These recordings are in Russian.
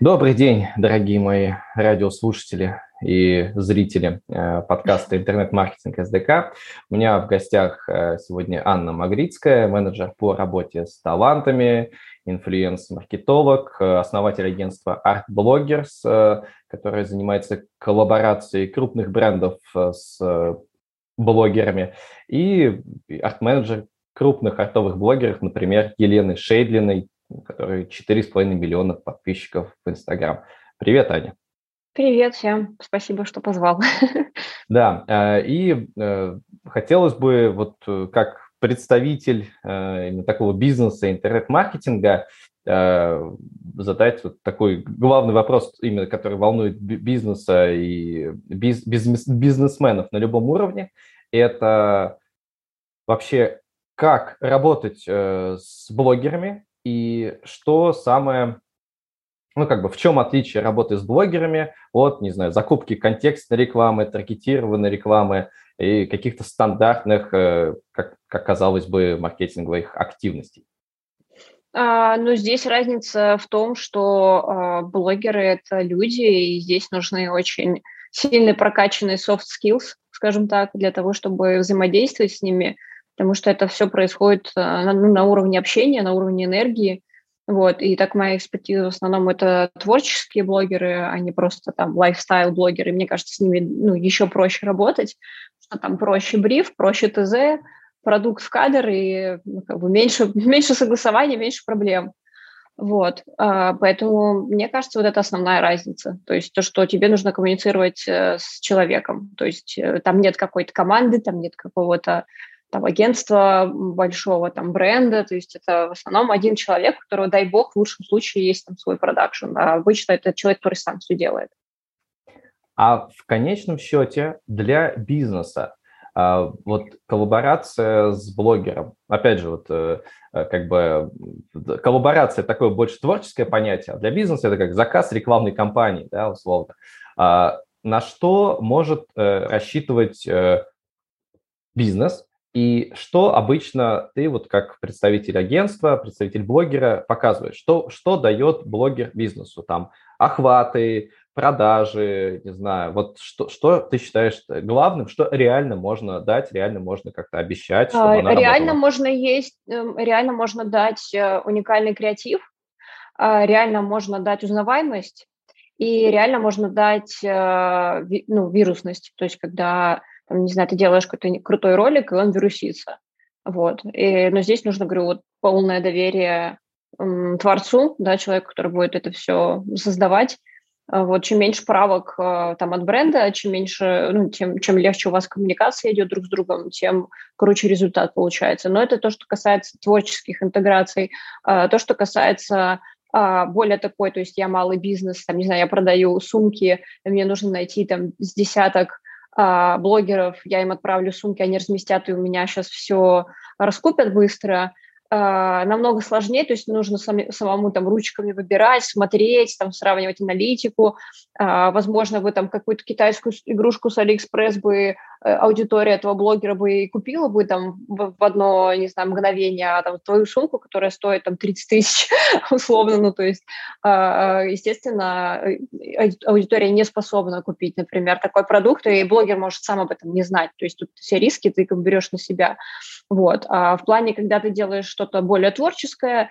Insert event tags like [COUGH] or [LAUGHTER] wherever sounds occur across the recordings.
Добрый день, дорогие мои радиослушатели и зрители э, подкаста «Интернет-маркетинг СДК». У меня в гостях э, сегодня Анна Магрицкая, менеджер по работе с талантами, инфлюенс-маркетолог, э, основатель агентства Art Bloggers, которое занимается коллаборацией крупных брендов с блогерами, и арт-менеджер крупных артовых блогеров, например, Елены Шейдлиной, у которой 4,5 миллиона подписчиков в Инстаграм. Привет, Аня. Привет всем, спасибо, что позвал. [LAUGHS] Да, э, и э, хотелось бы вот э, как представитель именно такого бизнеса, интернет-маркетинга, задать вот такой главный вопрос, именно который волнует бизнеса и бизнесменов на любом уровне. Это вообще как работать с блогерами, и что самое, ну, как бы, в чем отличие работы с блогерами от, не знаю, закупки контекстной рекламы, таргетированной рекламы и каких-то стандартных, э, как, как казалось бы, маркетинговых активностей? А, ну, здесь разница в том, что а, блогеры – это люди, и здесь нужны очень сильные прокачанные soft skills, скажем так, для того, чтобы взаимодействовать с ними – потому что это все происходит э, на, ну, на уровне общения, на уровне энергии. Вот, и так моя экспертиза в основном это творческие блогеры, а не просто там лайфстайл-блогеры. Мне кажется, с ними ну, еще проще работать, что там проще бриф, проще ТЗ, продукт в кадр и ну, как бы меньше, [LAUGHS] меньше согласования, меньше проблем. Вот, а, поэтому мне кажется, вот это основная разница. То есть то, что тебе нужно коммуницировать э, с человеком. То есть э, там нет какой-то команды, там нет какого-то там, агентства большого, там, бренда, то есть это в основном один человек, у которого, дай бог, в лучшем случае есть там свой продакшн, а обычно это человек, который сам все делает. А в конечном счете для бизнеса а, вот коллаборация с блогером, опять же, вот э, э, как бы коллаборация такое больше творческое понятие, а для бизнеса это как заказ рекламной кампании, да, условно. А, на что может э, рассчитывать бизнес, и что обычно ты вот как представитель агентства, представитель блогера показываешь? Что, что дает блогер бизнесу? Там охваты, продажи, не знаю. Вот что, что ты считаешь главным, что реально можно дать, реально можно как-то обещать? Чтобы а, реально можно есть, эм, реально можно дать э, уникальный креатив, а, реально можно дать узнаваемость, и реально можно дать э, ну, вирусность. То есть когда там, не знаю, ты делаешь какой-то крутой ролик, и он вирусится. Вот. И, но здесь нужно, говорю, вот полное доверие м, творцу, да, человеку, который будет это все создавать. А вот, чем меньше правок э, там от бренда, чем меньше, ну, тем, чем легче у вас коммуникация идет друг с другом, тем круче результат получается. Но это то, что касается творческих интеграций. А, то, что касается а, более такой, то есть я малый бизнес, там, не знаю, я продаю сумки, мне нужно найти там с десяток а, блогеров, я им отправлю сумки, они разместят, и у меня сейчас все раскупят быстро, а, намного сложнее, то есть нужно сами, самому там ручками выбирать, смотреть, там сравнивать аналитику. А, возможно, вы там какую-то китайскую игрушку с Алиэкспресс бы аудитория этого блогера бы и купила бы там в одно, не знаю, мгновение а там твою сумку, которая стоит там 30 тысяч [LAUGHS] условно, ну то есть, а, а, естественно, э, аудитория не способна купить, например, такой продукт, и блогер может сам об этом не знать, то есть тут все риски ты берешь на себя, вот. А в плане, когда ты делаешь что-то более творческое,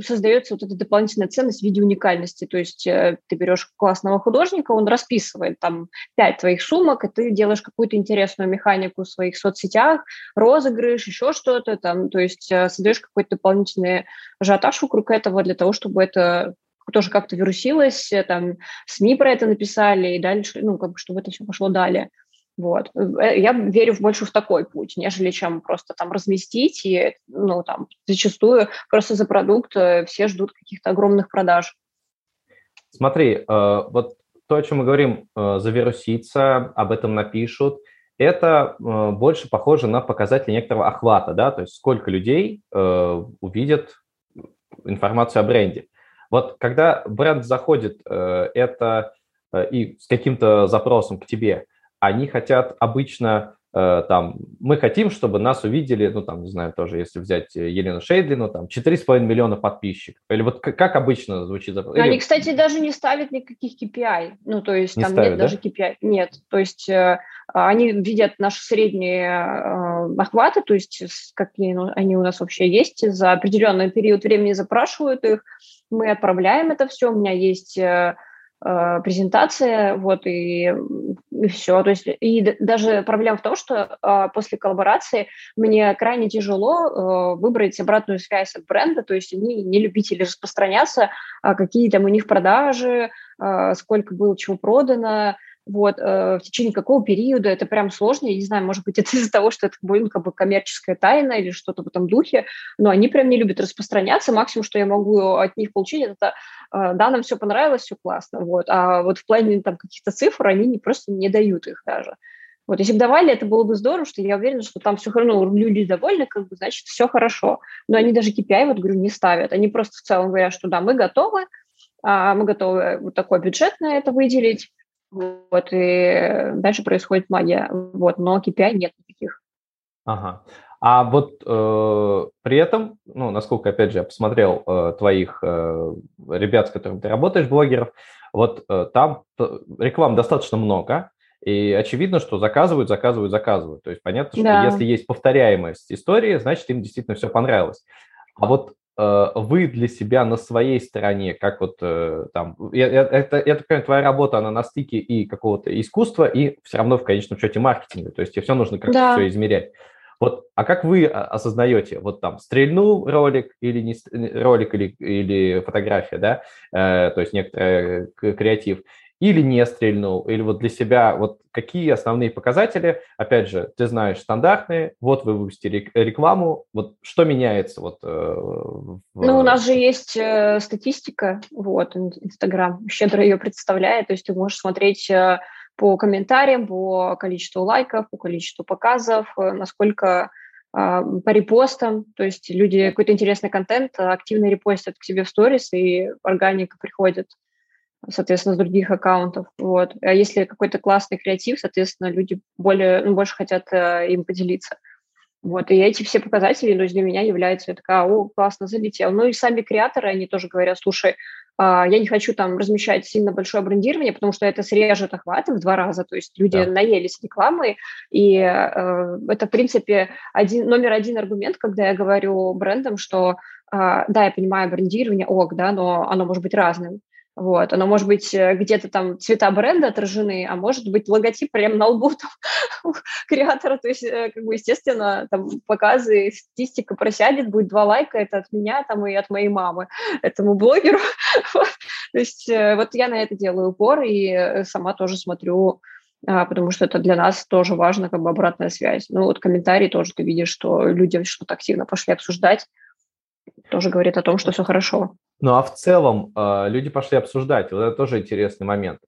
создается вот эта дополнительная ценность в виде уникальности, то есть э, ты берешь классного художника, он расписывает там пять твоих сумок, и ты делаешь какую-то интересную механику в своих соцсетях, розыгрыш, еще что-то там, то есть э, создаешь какой-то дополнительный ажиотаж вокруг этого для того, чтобы это тоже как-то вирусилось, э, там СМИ про это написали и дальше, ну, как бы, чтобы это все пошло далее. Вот. Э, я верю больше в такой путь, нежели чем просто там разместить, и, ну, там, зачастую просто за продукт все ждут каких-то огромных продаж. Смотри, вот то, о чем мы говорим, э, завирусится, об этом напишут, это э, больше похоже на показатель некоторого охвата, да, то есть сколько людей э, увидят информацию о бренде. Вот когда бренд заходит, это и с каким-то запросом к тебе, они хотят обычно Э, там, мы хотим, чтобы нас увидели, ну, там, не знаю, тоже, если взять э, Елену Шейдлину, там, 4,5 миллиона подписчиков. Или вот как, обычно звучит? Или... Они, кстати, даже не ставят никаких KPI. Ну, то есть не там ставят, нет да? даже KPI. Нет, то есть э, они видят наши средние э, охваты, то есть какие они у нас вообще есть, за определенный период времени запрашивают их, мы отправляем это все, у меня есть... Э, презентация, вот, и, и все. То есть, и даже проблема в том, что э, после коллаборации мне крайне тяжело э, выбрать обратную связь от бренда, то есть они не любители распространяться, э, какие там у них продажи, э, сколько было чего продано, вот, э, в течение какого периода, это прям сложно, я не знаю, может быть, [LAUGHS] это из-за того, что это будет как бы коммерческая тайна или что-то в этом духе, но они прям не любят распространяться, максимум, что я могу от них получить, это э, да, нам все понравилось, все классно, вот, а вот в плане там каких-то цифр они не, просто не дают их даже. Вот, если бы давали, это было бы здорово, что я уверена, что там все равно люди довольны, как бы, значит, все хорошо. Но они даже KPI, вот, говорю, не ставят. Они просто в целом говорят, что да, мы готовы, а, мы готовы вот такой бюджет на это выделить, вот, и дальше происходит магия. Вот, но KPI нет никаких. Ага. А вот э, при этом, ну, насколько, опять же, я посмотрел э, твоих э, ребят, с которыми ты работаешь, блогеров, вот э, там реклам достаточно много, и очевидно, что заказывают, заказывают, заказывают. То есть понятно, что да. если есть повторяемость истории, значит, им действительно все понравилось. А вот вы для себя на своей стороне, как вот э, там, это, это, это твоя работа, она на стыке и какого-то искусства, и все равно в конечном счете маркетинга, то есть тебе все нужно как-то да. все измерять. Вот, а как вы осознаете, вот там стрельнул ролик или не ролик или, или фотография, да, э, то есть некоторый креатив, или не стрельнул, или вот для себя, вот какие основные показатели, опять же, ты знаешь стандартные, вот вы выпустили рекламу, вот что меняется вот э, в... Ну, у нас же есть э, статистика, вот, Инстаграм щедро ее представляет, то есть ты можешь смотреть э, по комментариям, по количеству лайков, по количеству показов, насколько э, по репостам, то есть люди какой-то интересный контент активно репостят к себе в сторис, и органика приходит соответственно, с других аккаунтов. Вот. А если какой-то классный креатив, соответственно, люди более, ну, больше хотят э, им поделиться. Вот, и эти все показатели ну, для меня являются, я такая, о, классно, залетел. Ну и сами креаторы, они тоже говорят, слушай, э, я не хочу там размещать сильно большое брендирование, потому что это срежет охваты в два раза, то есть люди да. наелись рекламой, и э, это, в принципе, один, номер один аргумент, когда я говорю брендам, что э, да, я понимаю брендирование, ок, да, но оно может быть разным. Вот, оно может быть э, где-то там цвета бренда отражены, а может быть логотип прямо на лбу там, [LAUGHS] креатора. То есть, э, как бы, естественно, там показы, статистика просядет, будет два лайка, это от меня там и от моей мамы [LAUGHS] этому блогеру. [LAUGHS] То есть э, вот я на это делаю упор и сама тоже смотрю а, потому что это для нас тоже важно, как бы обратная связь. Ну вот комментарии тоже ты видишь, что люди что-то активно пошли обсуждать, тоже говорит о том, что все хорошо. Ну а в целом э, люди пошли обсуждать, вот это тоже интересный момент.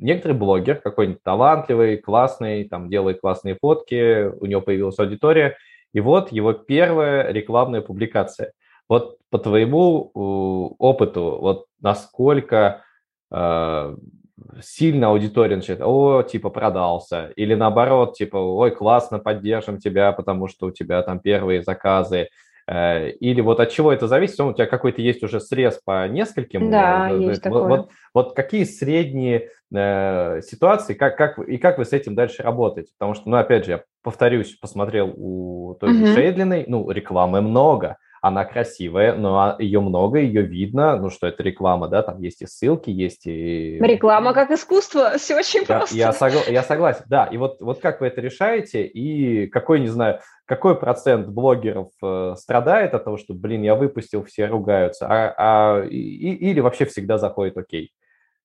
Некоторый блогер, какой-нибудь талантливый, классный, там делает классные фотки, у него появилась аудитория, и вот его первая рекламная публикация. Вот по твоему э, опыту, вот насколько э, сильно аудитория начинает, о, типа, продался, или наоборот, типа, ой, классно, поддержим тебя, потому что у тебя там первые заказы, или вот от чего это зависит? У тебя какой-то есть уже срез по нескольким. Да, э, есть вот, такое. Вот, вот какие средние э, ситуации, как, как, и как вы с этим дальше работаете? Потому что, ну, опять же, я повторюсь, посмотрел у той же угу. Шейдлиной, ну, рекламы много, она красивая, но ее много, ее видно, ну что это реклама, да, там есть и ссылки, есть и... Реклама как искусство, [LAUGHS] все очень я, просто. Я, согла... я согласен, да, и вот, вот как вы это решаете, и какой, не знаю, какой процент блогеров э, страдает от того, что, блин, я выпустил, все ругаются, а, а, и, или вообще всегда заходит окей?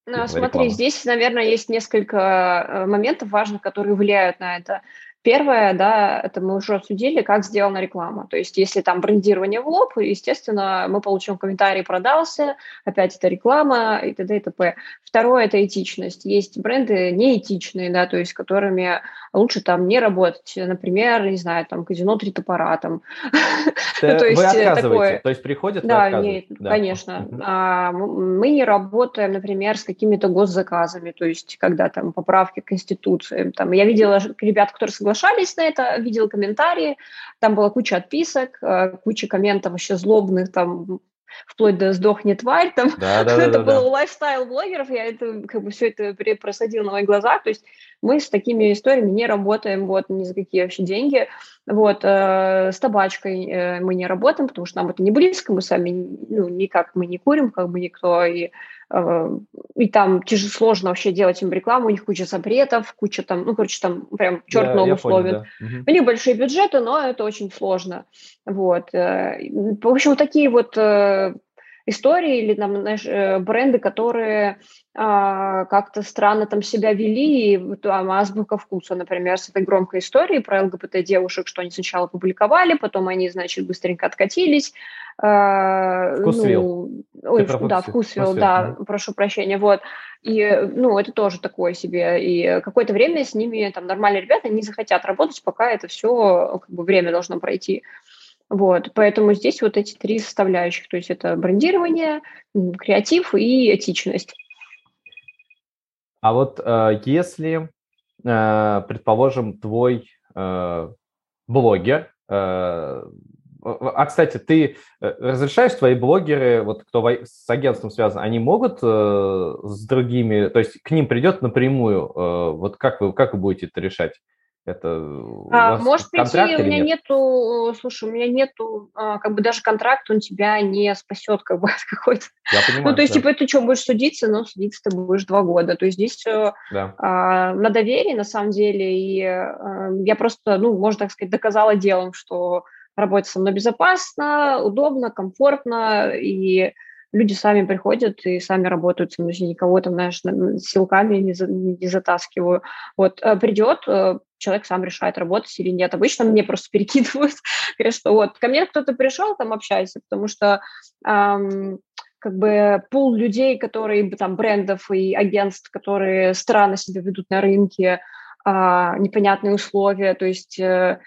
Ну, смотри, реклама. здесь, наверное, есть несколько э, моментов важных, которые влияют на это. Первое, да, это мы уже обсудили, как сделана реклама. То есть если там брендирование в лоб, естественно, мы получим комментарий «продался», опять это реклама и т.д. и т.п. Второе – это этичность. Есть бренды неэтичные, да, то есть которыми лучше там не работать. Например, не знаю, там казино «Три топора». Там. [LAUGHS] ну, то есть, вы отказываете? Такое... То есть приходят, да, нет, да, конечно. А, мы не работаем, например, с какими-то госзаказами, то есть когда там поправки к Конституции. Там, я видела ребят, которые соглашались на это, видела комментарии, там была куча отписок, э, куча комментов вообще злобных, там вплоть до «сдохни, тварь», там, да, [LAUGHS] да, это да, было да. у лайфстайл-блогеров, я это, как бы, все это просадила на моих глазах, то есть мы с такими историями не работаем, вот, ни за какие вообще деньги, вот, э, с табачкой э, мы не работаем, потому что нам это не близко, мы сами, ну, никак мы не курим, как бы никто, и и там тяжело, сложно вообще делать им рекламу, у них куча запретов, куча там, ну, короче, там прям черт да, ногу словит. Да. Угу. У них большие бюджеты, но это очень сложно. Вот. Э, в общем, такие вот э, истории или там, знаешь, э, бренды, которые а, как-то странно там себя вели, и там азбука вкуса, например, с этой громкой историей про ЛГБТ-девушек, что они сначала публиковали, потом они, значит, быстренько откатились. А, вкусвилл. Ну, ой, да, вкусвилл, вкусвилл, да, угу. прошу прощения, вот. И, ну, это тоже такое себе. И какое-то время с ними там нормальные ребята не захотят работать, пока это все, как бы, время должно пройти. Вот, поэтому здесь вот эти три составляющих, то есть это брендирование, креатив и этичность. А вот э, если, э, предположим, твой э, блогер, а, кстати, ты разрешаешь твои блогеры, вот кто с агентством связан, они могут э, с другими, то есть к ним придет напрямую, э, вот как вы, как вы будете это решать? Это а, может прийти, у меня нет? нету, слушай, у меня нету, а, как бы даже контракт, он тебя не спасет как бы от какой-то. Я понимаю. Ну, то есть, да. типа, ты что, будешь судиться, но судиться ты будешь два года. То есть здесь все да. а, на доверии, на самом деле, и а, я просто, ну, можно так сказать, доказала делом, что работать со мной безопасно, удобно, комфортно, и люди сами приходят и сами работают со мной, никого там, знаешь, силками не, за, не затаскиваю. Вот э, придет, э, человек сам решает, работать или нет. Обычно мне просто [LAUGHS] перекидывают, говорят, что вот ко мне кто-то пришел, там общайся, потому что эм, как бы пул людей, которые там брендов и агентств, которые странно себя ведут на рынке, э, непонятные условия, то есть э,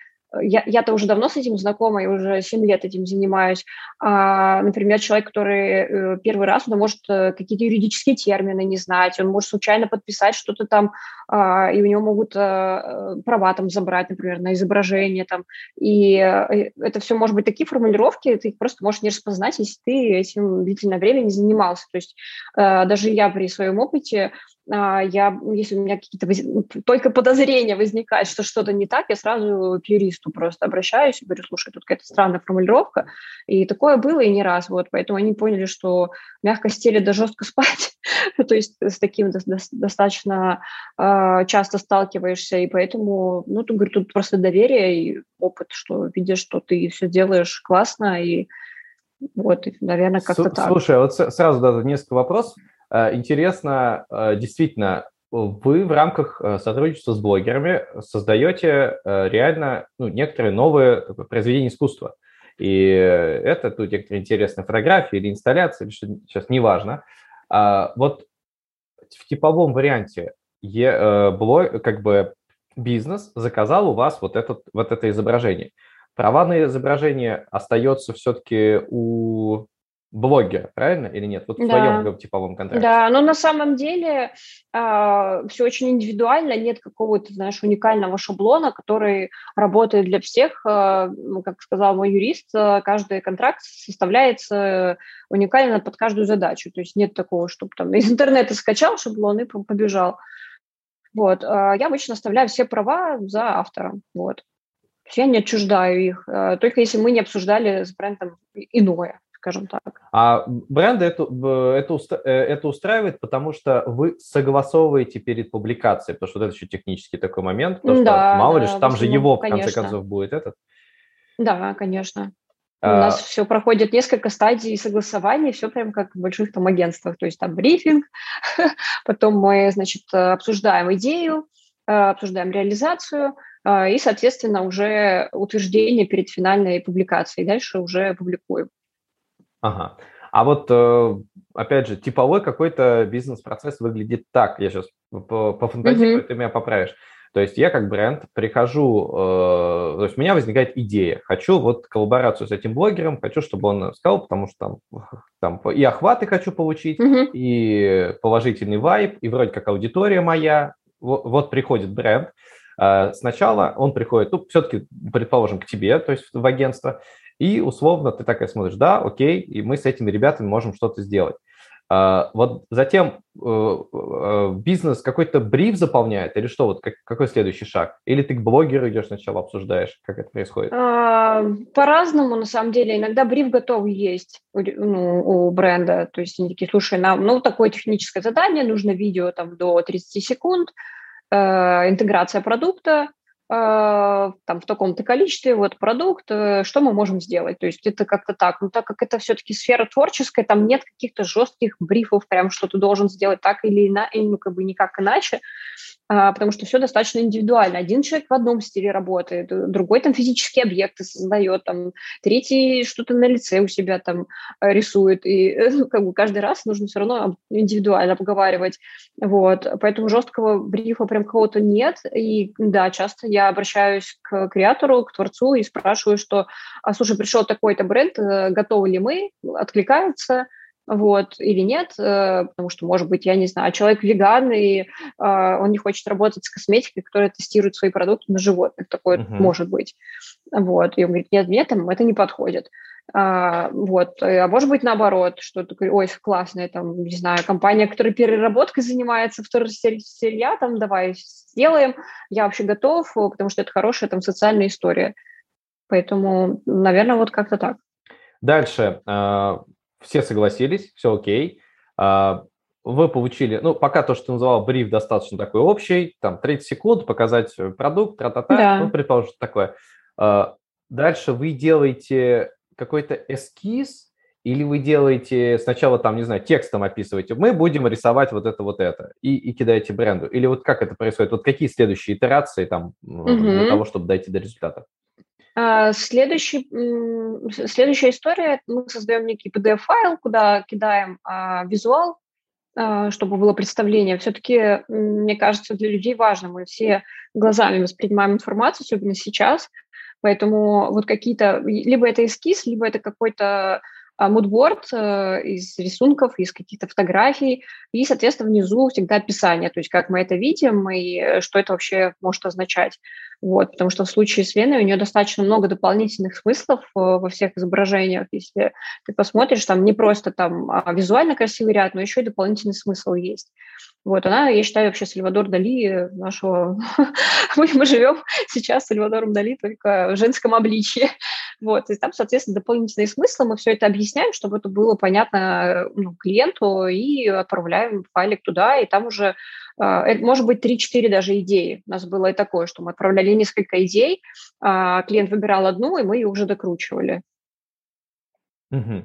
я, я-то уже давно с этим знакома, я уже 7 лет этим занимаюсь. А, например, человек, который э, первый раз, он может э, какие-то юридические термины не знать, он может случайно подписать что-то там, а, и у него могут а, права там забрать, например, на изображение там. И это все может быть такие формулировки, ты их просто можешь не распознать, если ты этим длительное время не занимался. То есть а, даже я при своем опыте я, если у меня какие-то воз... Ну, только подозрения возникают, что что-то не так, я сразу к юристу просто обращаюсь и говорю, слушай, тут какая-то странная формулировка. И такое было и не раз. Вот, поэтому они поняли, что мягко стелить да жестко [LAUGHS] спать. То есть с таким достаточно э, часто сталкиваешься. И поэтому, ну, тут, говорю, тут просто доверие и опыт, что видишь, что ты все делаешь классно. И вот, наверное, как-то так. Слушай, вот сразу да, несколько вопросов. Э, интересно, э, действительно, вы в рамках э, сотрудничества с блогерами создаете реально ну, некоторые новые произведения искусства. И это тут некоторые интересные фотографии или инсталляции, или что сейчас неважно. А вот в типовом варианте блог, как бы бизнес заказал у вас вот, этот, вот это изображение. Права на изображение остается все-таки у блогера, правильно или нет? Вот в да. твоем типовом контракте. Да, но на самом деле э, а, все очень индивидуально, нет какого-то, знаешь, уникального шаблона, который работает для всех. Э, как сказал мой юрист, э, каждый контракт составляется уникально под каждую задачу. То есть нет такого, чтобы там из интернета скачал шаблон и побежал. Вот. Э, я обычно оставляю все права за автором. Вот. Я не отчуждаю их, только если мы не обсуждали с брендом иное скажем так. А бренды это, это, это устраивает, потому что вы согласовываете перед публикацией, потому что вот это еще технический такой момент, потому что да, мало ли, что там же его, в конце концов, будет этот. Да, конечно. У а нас все проходит несколько стадий согласования, все прям как в больших там агентствах. То есть там брифинг, [LAUGHS] потом мы, значит, обсуждаем идею, э, обсуждаем реализацию, э, и, соответственно, уже утверждение перед финальной публикацией. Дальше уже публикуем. Ага. А вот э, опять же, типовой какой-то бизнес-процесс выглядит так. Я сейчас пофантазирую, mm-hmm. ты меня поправишь. То есть я как бренд прихожу, э, то есть у меня возникает идея, хочу вот коллаборацию с этим блогером, хочу, чтобы он сказал, потому что там, там и охваты хочу получить, mm-hmm. и положительный вайб, и вроде как аудитория моя. Вот, вот приходит бренд, сначала он приходит, ну, все-таки, предположим, к тебе, то есть в агентство, и условно ты такая смотришь, да, окей, и мы с этими ребятами можем что-то сделать. А, вот затем э, э, бизнес какой-то бриф заполняет или что? Вот как, какой следующий шаг? Или ты к блогеру идешь сначала обсуждаешь, как это происходит? А, по-разному, на самом деле. Иногда бриф готов есть у, ну, у бренда. То есть они такие, слушай, нам ну, такое техническое задание, нужно видео там до 30 секунд, э, интеграция продукта, там в таком-то количестве, вот продукт, э, что мы можем сделать. То есть это как-то так. Но так как это все-таки сфера творческая, там нет каких-то жестких брифов, прям что ты должен сделать так или иначе, ну как бы никак иначе. А, потому что все достаточно индивидуально. Один человек в одном стиле работает, э, другой там физические объекты создает, там, третий что-то на лице у себя там э, рисует, и ну, как бы каждый раз нужно все равно индивидуально обговаривать, вот, поэтому жесткого брифа прям кого-то нет, и да, часто я обращаюсь к креатору, к творцу и спрашиваю, что, а, слушай, пришел такой-то бренд, э, готовы ли мы, откликаются, вот, или нет, э, потому что, может быть, я не знаю, человек веган, и э, он не хочет работать с косметикой, которая тестирует свои продукты на животных, такое uh-huh. может быть. Вот, и он говорит, нет, нет, это не подходит. А, вот, а может быть, наоборот, что такой, ой, классная, там, не знаю, компания, которая переработкой занимается, второсырья, там, давай сделаем, я вообще готов, потому что это хорошая там социальная история. Поэтому, наверное, вот как-то так. Дальше все согласились, все окей. А, вы получили, ну, пока то, что ты называл бриф, достаточно такой общий, там, 30 секунд, показать продукт, тра-та-та, да. ну, предположим, такое. А, дальше вы делаете какой-то эскиз, или вы делаете сначала там, не знаю, текстом описываете, мы будем рисовать вот это, вот это, и, и кидаете бренду? Или вот как это происходит? Вот какие следующие итерации там угу. для того, чтобы дойти до результата? А, следующий, следующая история, мы создаем некий PDF-файл, куда кидаем а, визуал, а, чтобы было представление. Все-таки, мне кажется, для людей важно, мы все глазами воспринимаем информацию, особенно сейчас, поэтому вот какие-то, либо это эскиз, либо это какой-то мудборд э, из рисунков, из каких-то фотографий, и, соответственно, внизу всегда описание, то есть как мы это видим и э, что это вообще может означать. Вот, потому что в случае с Леной у нее достаточно много дополнительных смыслов э, во всех изображениях. Если ты посмотришь, там не просто там а, визуально красивый ряд, но еще и дополнительный смысл есть. Вот, она, я считаю, вообще Сальвадор Дали нашего... [LAUGHS] мы, мы живем сейчас с Сальвадором Дали только в женском обличье. [LAUGHS] Вот, и там, соответственно, дополнительные смыслы, мы все это объясняем, чтобы это было понятно ну, клиенту, и отправляем файлик туда, и там уже, э, может быть, 3-4 даже идеи. У нас было и такое, что мы отправляли несколько идей, э, клиент выбирал одну, и мы ее уже докручивали. Угу.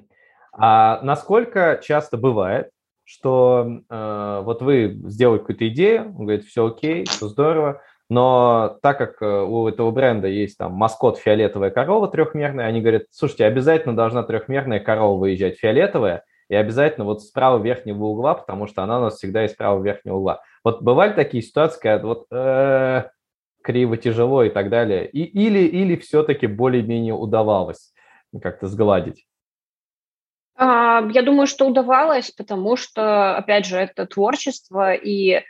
А насколько часто бывает, что э, вот вы сделали какую-то идею, он говорит, все окей, все здорово, но так как э, у этого бренда есть там маскот фиолетовая корова трехмерная, они говорят, слушайте, обязательно должна трехмерная корова выезжать фиолетовая, и обязательно вот справа верхнего угла, потому что она у нас всегда из правого верхнего угла. Вот бывали такие ситуации, когда вот э, криво, тяжело и так далее, и, или, или все-таки более-менее удавалось как-то сгладить? А, я думаю, что удавалось, потому что, опять же, это творчество, и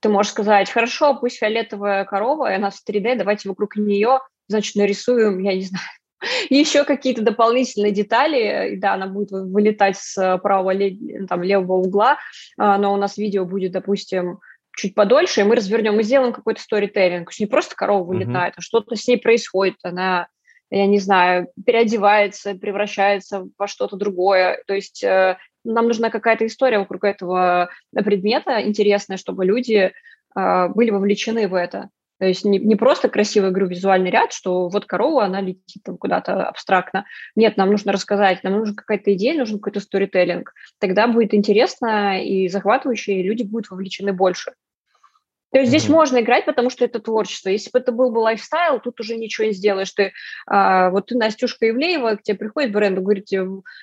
ты можешь сказать, хорошо, пусть фиолетовая корова, и она в 3D, давайте вокруг нее, значит, нарисуем, я не знаю, [LAUGHS] еще какие-то дополнительные детали, да, она будет вылетать с правого там, левого угла, а, но у нас видео будет, допустим, чуть подольше, и мы развернем и сделаем какой-то сторителлинг. Не просто корова вылетает, mm-hmm. а что-то с ней происходит. Она я не знаю, переодевается, превращается во что-то другое. То есть э, нам нужна какая-то история вокруг этого предмета интересная, чтобы люди э, были вовлечены в это. То есть не, не просто красивый, говорю, визуальный ряд, что вот корова, она летит там куда-то абстрактно. Нет, нам нужно рассказать, нам нужна какая-то идея, нужен какой-то сторителлинг. Тогда будет интересно и захватывающе, и люди будут вовлечены больше. То есть здесь mm-hmm. можно играть, потому что это творчество. Если бы это был бы лайфстайл, тут уже ничего не сделаешь. Ты, а, вот ты, Настюшка Ивлеева, к тебе приходит бренд и говорит,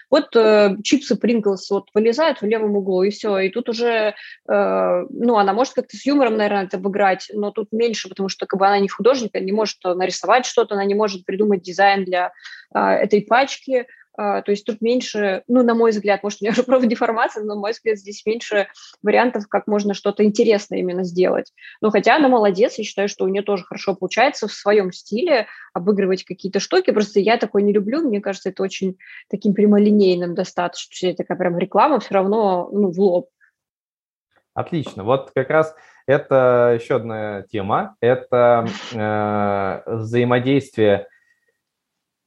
вот э, чипсы Принглс вот вылезают в левом углу, и все. И тут уже, э, ну, она может как-то с юмором, наверное, это обыграть, но тут меньше, потому что как бы она не художник, она не может нарисовать что-то, она не может придумать дизайн для э, этой пачки. А, то есть тут меньше, ну, на мой взгляд, может, у меня [LAUGHS] уже профдеформация, но, на мой взгляд, здесь меньше вариантов, как можно что-то интересное именно сделать. Но хотя она молодец, я считаю, что у нее тоже хорошо получается в своем стиле обыгрывать какие-то штуки. Просто я такой не люблю, мне кажется, это очень таким прямолинейным достаточно. Такая прям реклама все равно ну, в лоб. Отлично. Вот как раз это еще одна тема. Это э, взаимодействие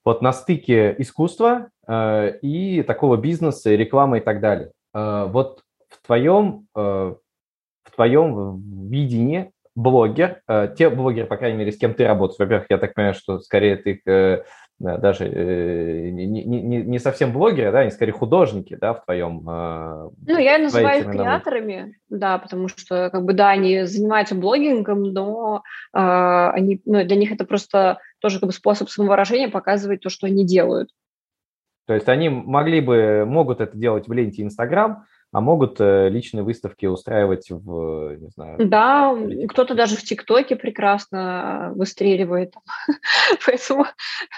вот на стыке искусства э, и такого бизнеса, рекламы и так далее. Э, вот в твоем, э, в твоем видении блогер, э, те блогеры, по крайней мере, с кем ты работаешь, во-первых, я так понимаю, что скорее ты э, даже э, не, не, не совсем блогеры, да, они скорее художники, да, в твоем... Э, ну, я называю их креаторами, да, потому что, как бы, да, они занимаются блогингом, но э, они, ну, для них это просто тоже как бы способ самовыражения показывать то, что они делают. То есть они могли бы, могут это делать в ленте Инстаграм, а могут э, личные выставки устраивать в, не знаю... Да, кто-то даже в ТикТоке прекрасно выстреливает. [LAUGHS] Поэтому,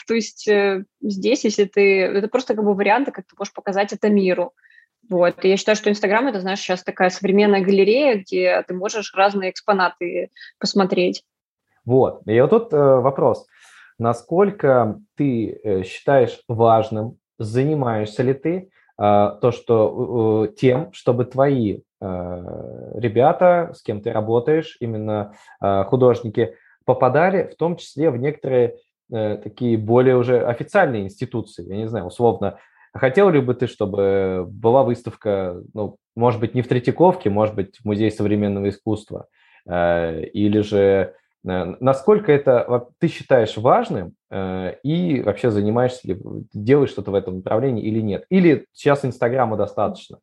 то есть э, здесь, если ты... Это просто как бы варианты, как ты можешь показать это миру. Вот. И я считаю, что Инстаграм – это, знаешь, сейчас такая современная галерея, где ты можешь разные экспонаты посмотреть. Вот. И вот тут э, вопрос. Насколько ты считаешь важным, занимаешься ли ты то, что тем, чтобы твои а, ребята, с кем ты работаешь, именно а, художники, попадали в том числе в некоторые э, такие более уже официальные институции. Я не знаю, условно, хотел ли бы ты, чтобы была выставка, ну, может быть, не в Третьяковке, может быть, в Музее современного искусства, или же Э, насколько это ты считаешь важным э, и вообще занимаешься ли, делаешь что-то в этом направлении или нет? Или сейчас Инстаграма достаточно?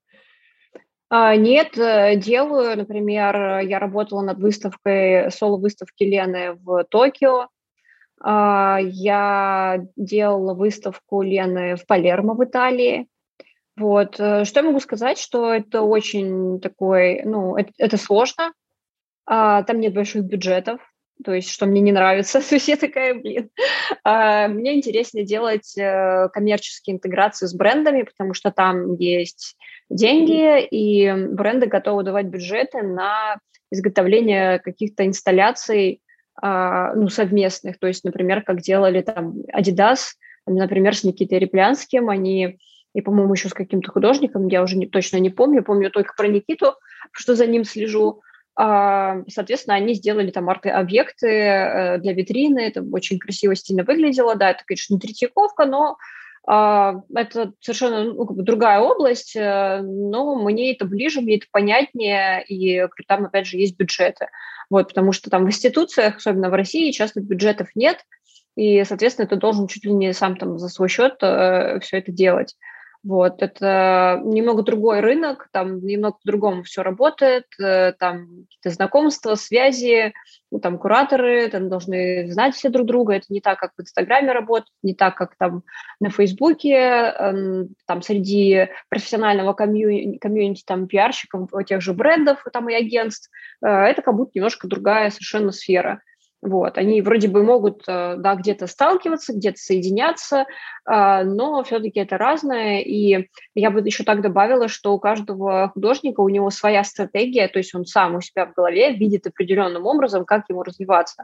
А, нет, э, делаю. Например, я работала над выставкой, соло-выставки Лены в Токио. А, я делала выставку Лены в Палермо в Италии. Вот. Что я могу сказать, что это очень такой, ну, это, это сложно, а, там нет больших бюджетов, то есть что мне не нравится. [LAUGHS] То есть я такая, блин, а, мне интереснее делать э, коммерческие интеграции с брендами, потому что там есть деньги, и бренды готовы давать бюджеты на изготовление каких-то инсталляций а, ну, совместных. То есть, например, как делали там Adidas, например, с Никитой Реплянским, они и, по-моему, еще с каким-то художником, я уже не, точно не помню, помню только про Никиту, что за ним слежу, соответственно, они сделали там арт-объекты э, для витрины, это очень красиво, стильно выглядело, да, это, конечно, не Третьяковка, но а, это совершенно ну, как бы другая область, э, но мне это ближе, мне это понятнее, и там, опять же, есть бюджеты. Вот, потому что там в институциях, особенно в России, часто бюджетов нет, и, соответственно, ты должен чуть ли не сам там за свой счет э, все это делать. Вот, это немного другой рынок, там немного по-другому все работает, э, там какие-то знакомства, связи, ну, там кураторы, там должны знать все друг друга, это не так, как в Инстаграме работает, не так, как там на Фейсбуке, эм, там среди профессионального комьюнити, комьюнити там пиарщиков, тех же брендов там и агентств, э, это как будто немножко другая совершенно сфера. Вот, они вроде бы могут, э, да, где-то сталкиваться, где-то соединяться, а, но все-таки это разное. И я бы еще так добавила, что у каждого художника у него своя стратегия, то есть он сам у себя в голове видит определенным образом, как ему развиваться.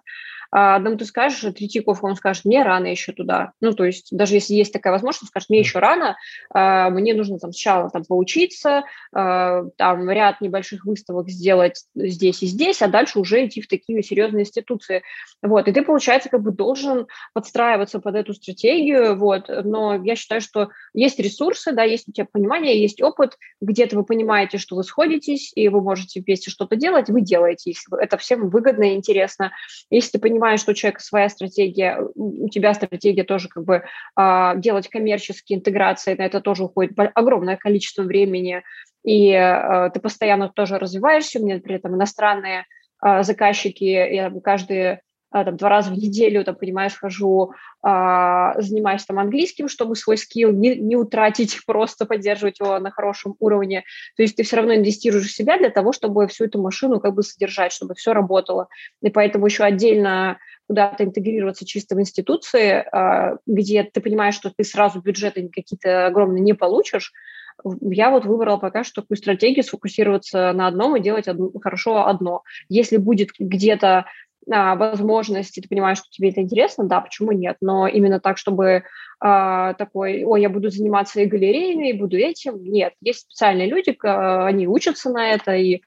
А, одному ты скажешь, Третьяков, он скажет, мне рано еще туда. Ну, то есть даже если есть такая возможность, он скажет, мне еще рано, а, мне нужно там сначала там поучиться, там ряд небольших выставок сделать здесь и здесь, а дальше уже идти в такие серьезные институции. Вот, и ты, получается, как бы должен подстраиваться под эту стратегию, вот, но я считаю, что есть ресурсы, да, есть у тебя понимание, есть опыт, где-то вы понимаете, что вы сходитесь, и вы можете вместе что-то делать, вы делаете, если это всем выгодно и интересно. Если ты понимаешь, что у человека своя стратегия, у тебя стратегия тоже как бы а, делать коммерческие интеграции, на это тоже уходит огромное количество времени, и э, ты постоянно тоже развиваешься, у меня при этом иностранные заказчики, я каждые а, там, два раза в неделю, там, понимаешь, хожу, а, занимаюсь там английским, чтобы свой скилл не, не утратить, [LAUGHS] просто поддерживать его на хорошем уровне. То есть ты все равно инвестируешь в себя для того, чтобы всю эту машину как бы содержать, чтобы все работало. И поэтому еще отдельно куда-то интегрироваться чисто в институции, а, где ты понимаешь, что ты сразу бюджеты какие-то огромные не получишь, я вот выбрала пока что такую стратегию, сфокусироваться на одном и делать одно, хорошо одно. Если будет где-то а, возможности, ты понимаешь, что тебе это интересно, да, почему нет, но именно так, чтобы а, такой, ой, я буду заниматься и галереями, и буду этим, нет, есть специальные люди, они учатся на это, и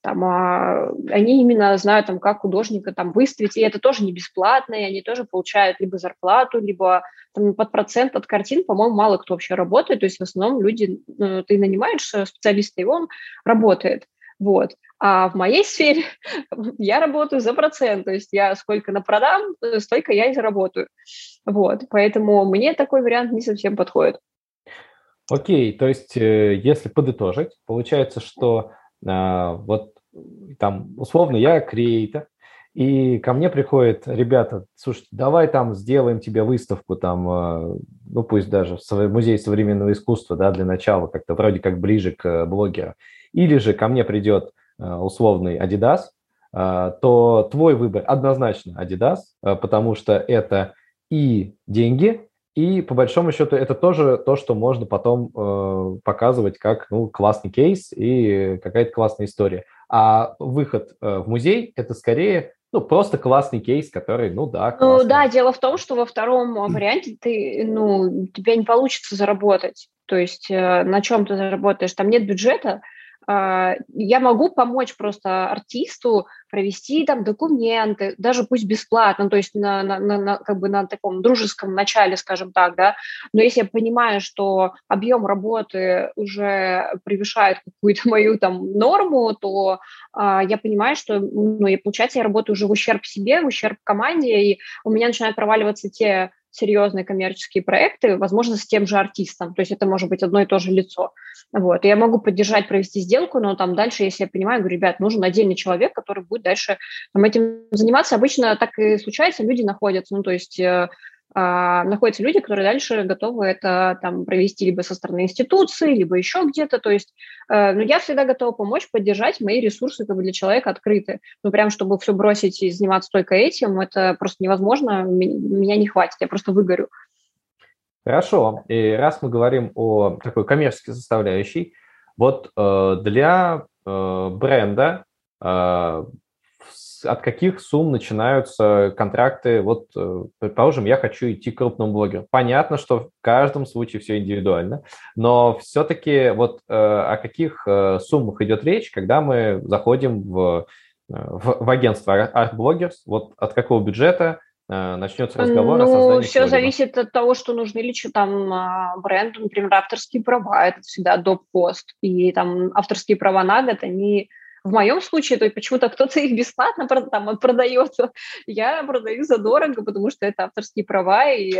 там, а, они именно знают, там, как художника там выставить, и это тоже не бесплатно, и они тоже получают либо зарплату, либо там, под процент от картин, по-моему, мало кто вообще работает, то есть в основном люди, ну, ты нанимаешь специалиста, и он работает. Вот. А в моей [LAUGHS] сфере я работаю за процент, то есть я сколько напродам, э, столько я и заработаю. Вот. Поэтому мне такой вариант не совсем подходит. Окей, то есть э, если подытожить, получается, что вот там условно я креатор, и ко мне приходят ребята, слушай, давай там сделаем тебе выставку там, э, ну пусть даже в музее современного искусства, да, для начала как-то вроде как ближе к блогеру. Или же ко мне придет э, условный Adidas, то твой выбор однозначно Adidas, потому что это и деньги, и по большому счету это тоже то, что можно потом э, показывать как ну, классный кейс и какая-то классная история. А выход э, в музей это скорее ну, просто классный кейс, который, ну да. Классный. Ну да, дело в том, что во втором варианте ты, ну, у тебя не получится заработать. То есть э, на чем ты заработаешь? Там нет бюджета, я могу помочь просто артисту провести там документы, даже пусть бесплатно, то есть на, на, на, как бы на таком дружеском начале, скажем так, да, но если я понимаю, что объем работы уже превышает какую-то [LAUGHS] мою там норму, то а, я понимаю, что, ну, и получается, я работаю уже в ущерб себе, в ущерб команде, и у меня начинают проваливаться те серьезные коммерческие проекты, возможно, с тем же артистом. То есть это может быть одно и то же лицо. Вот. Я могу поддержать, провести сделку, но там дальше, если я понимаю, говорю, ребят, нужен отдельный человек, который будет дальше там, этим заниматься. Обычно так и случается, люди находятся. Ну, то есть э, находятся люди, которые дальше готовы это там провести либо со стороны институции, либо еще где-то. То есть, э, ну, я всегда готова помочь, поддержать, мои ресурсы как бы для человека открыты. Ну, прям, чтобы все бросить и заниматься только этим, это просто невозможно, меня не хватит, я просто выгорю. Хорошо. И раз мы говорим о такой коммерческой составляющей, вот э, для э, бренда э, от каких сумм начинаются контракты? Вот, э, предположим, я хочу идти к крупному блогеру. Понятно, что в каждом случае все индивидуально, но все-таки вот э, о каких э, суммах идет речь, когда мы заходим в, в, в агентство Art Bloggers? Вот от какого бюджета начнется разговор ну, о создании все зависит от того, что нужны ли что там а, бренду, например, авторские права, это всегда доп-пост, и там авторские права на год, они в моем случае, то есть почему-то кто-то их бесплатно там продает, я продаю задорого, потому что это авторские права, и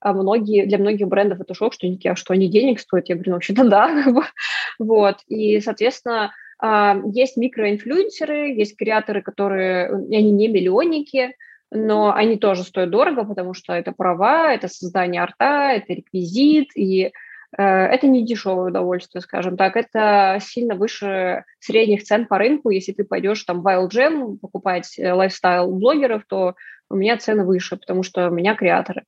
а многие, для многих брендов это шок, что они а что они денег стоят? Я говорю, ну, вообще-то да. [LAUGHS] вот. И, соответственно, а, есть микроинфлюенсеры, есть креаторы, которые, они не миллионники, но они тоже стоят дорого, потому что это права, это создание арта, это реквизит, и Э, это не дешевое удовольствие, скажем так, это сильно выше средних цен по рынку. Если ты пойдешь там в Wild Gem покупать э, лайфстайл-блогеров, то у меня цены выше, потому что у меня креаторы.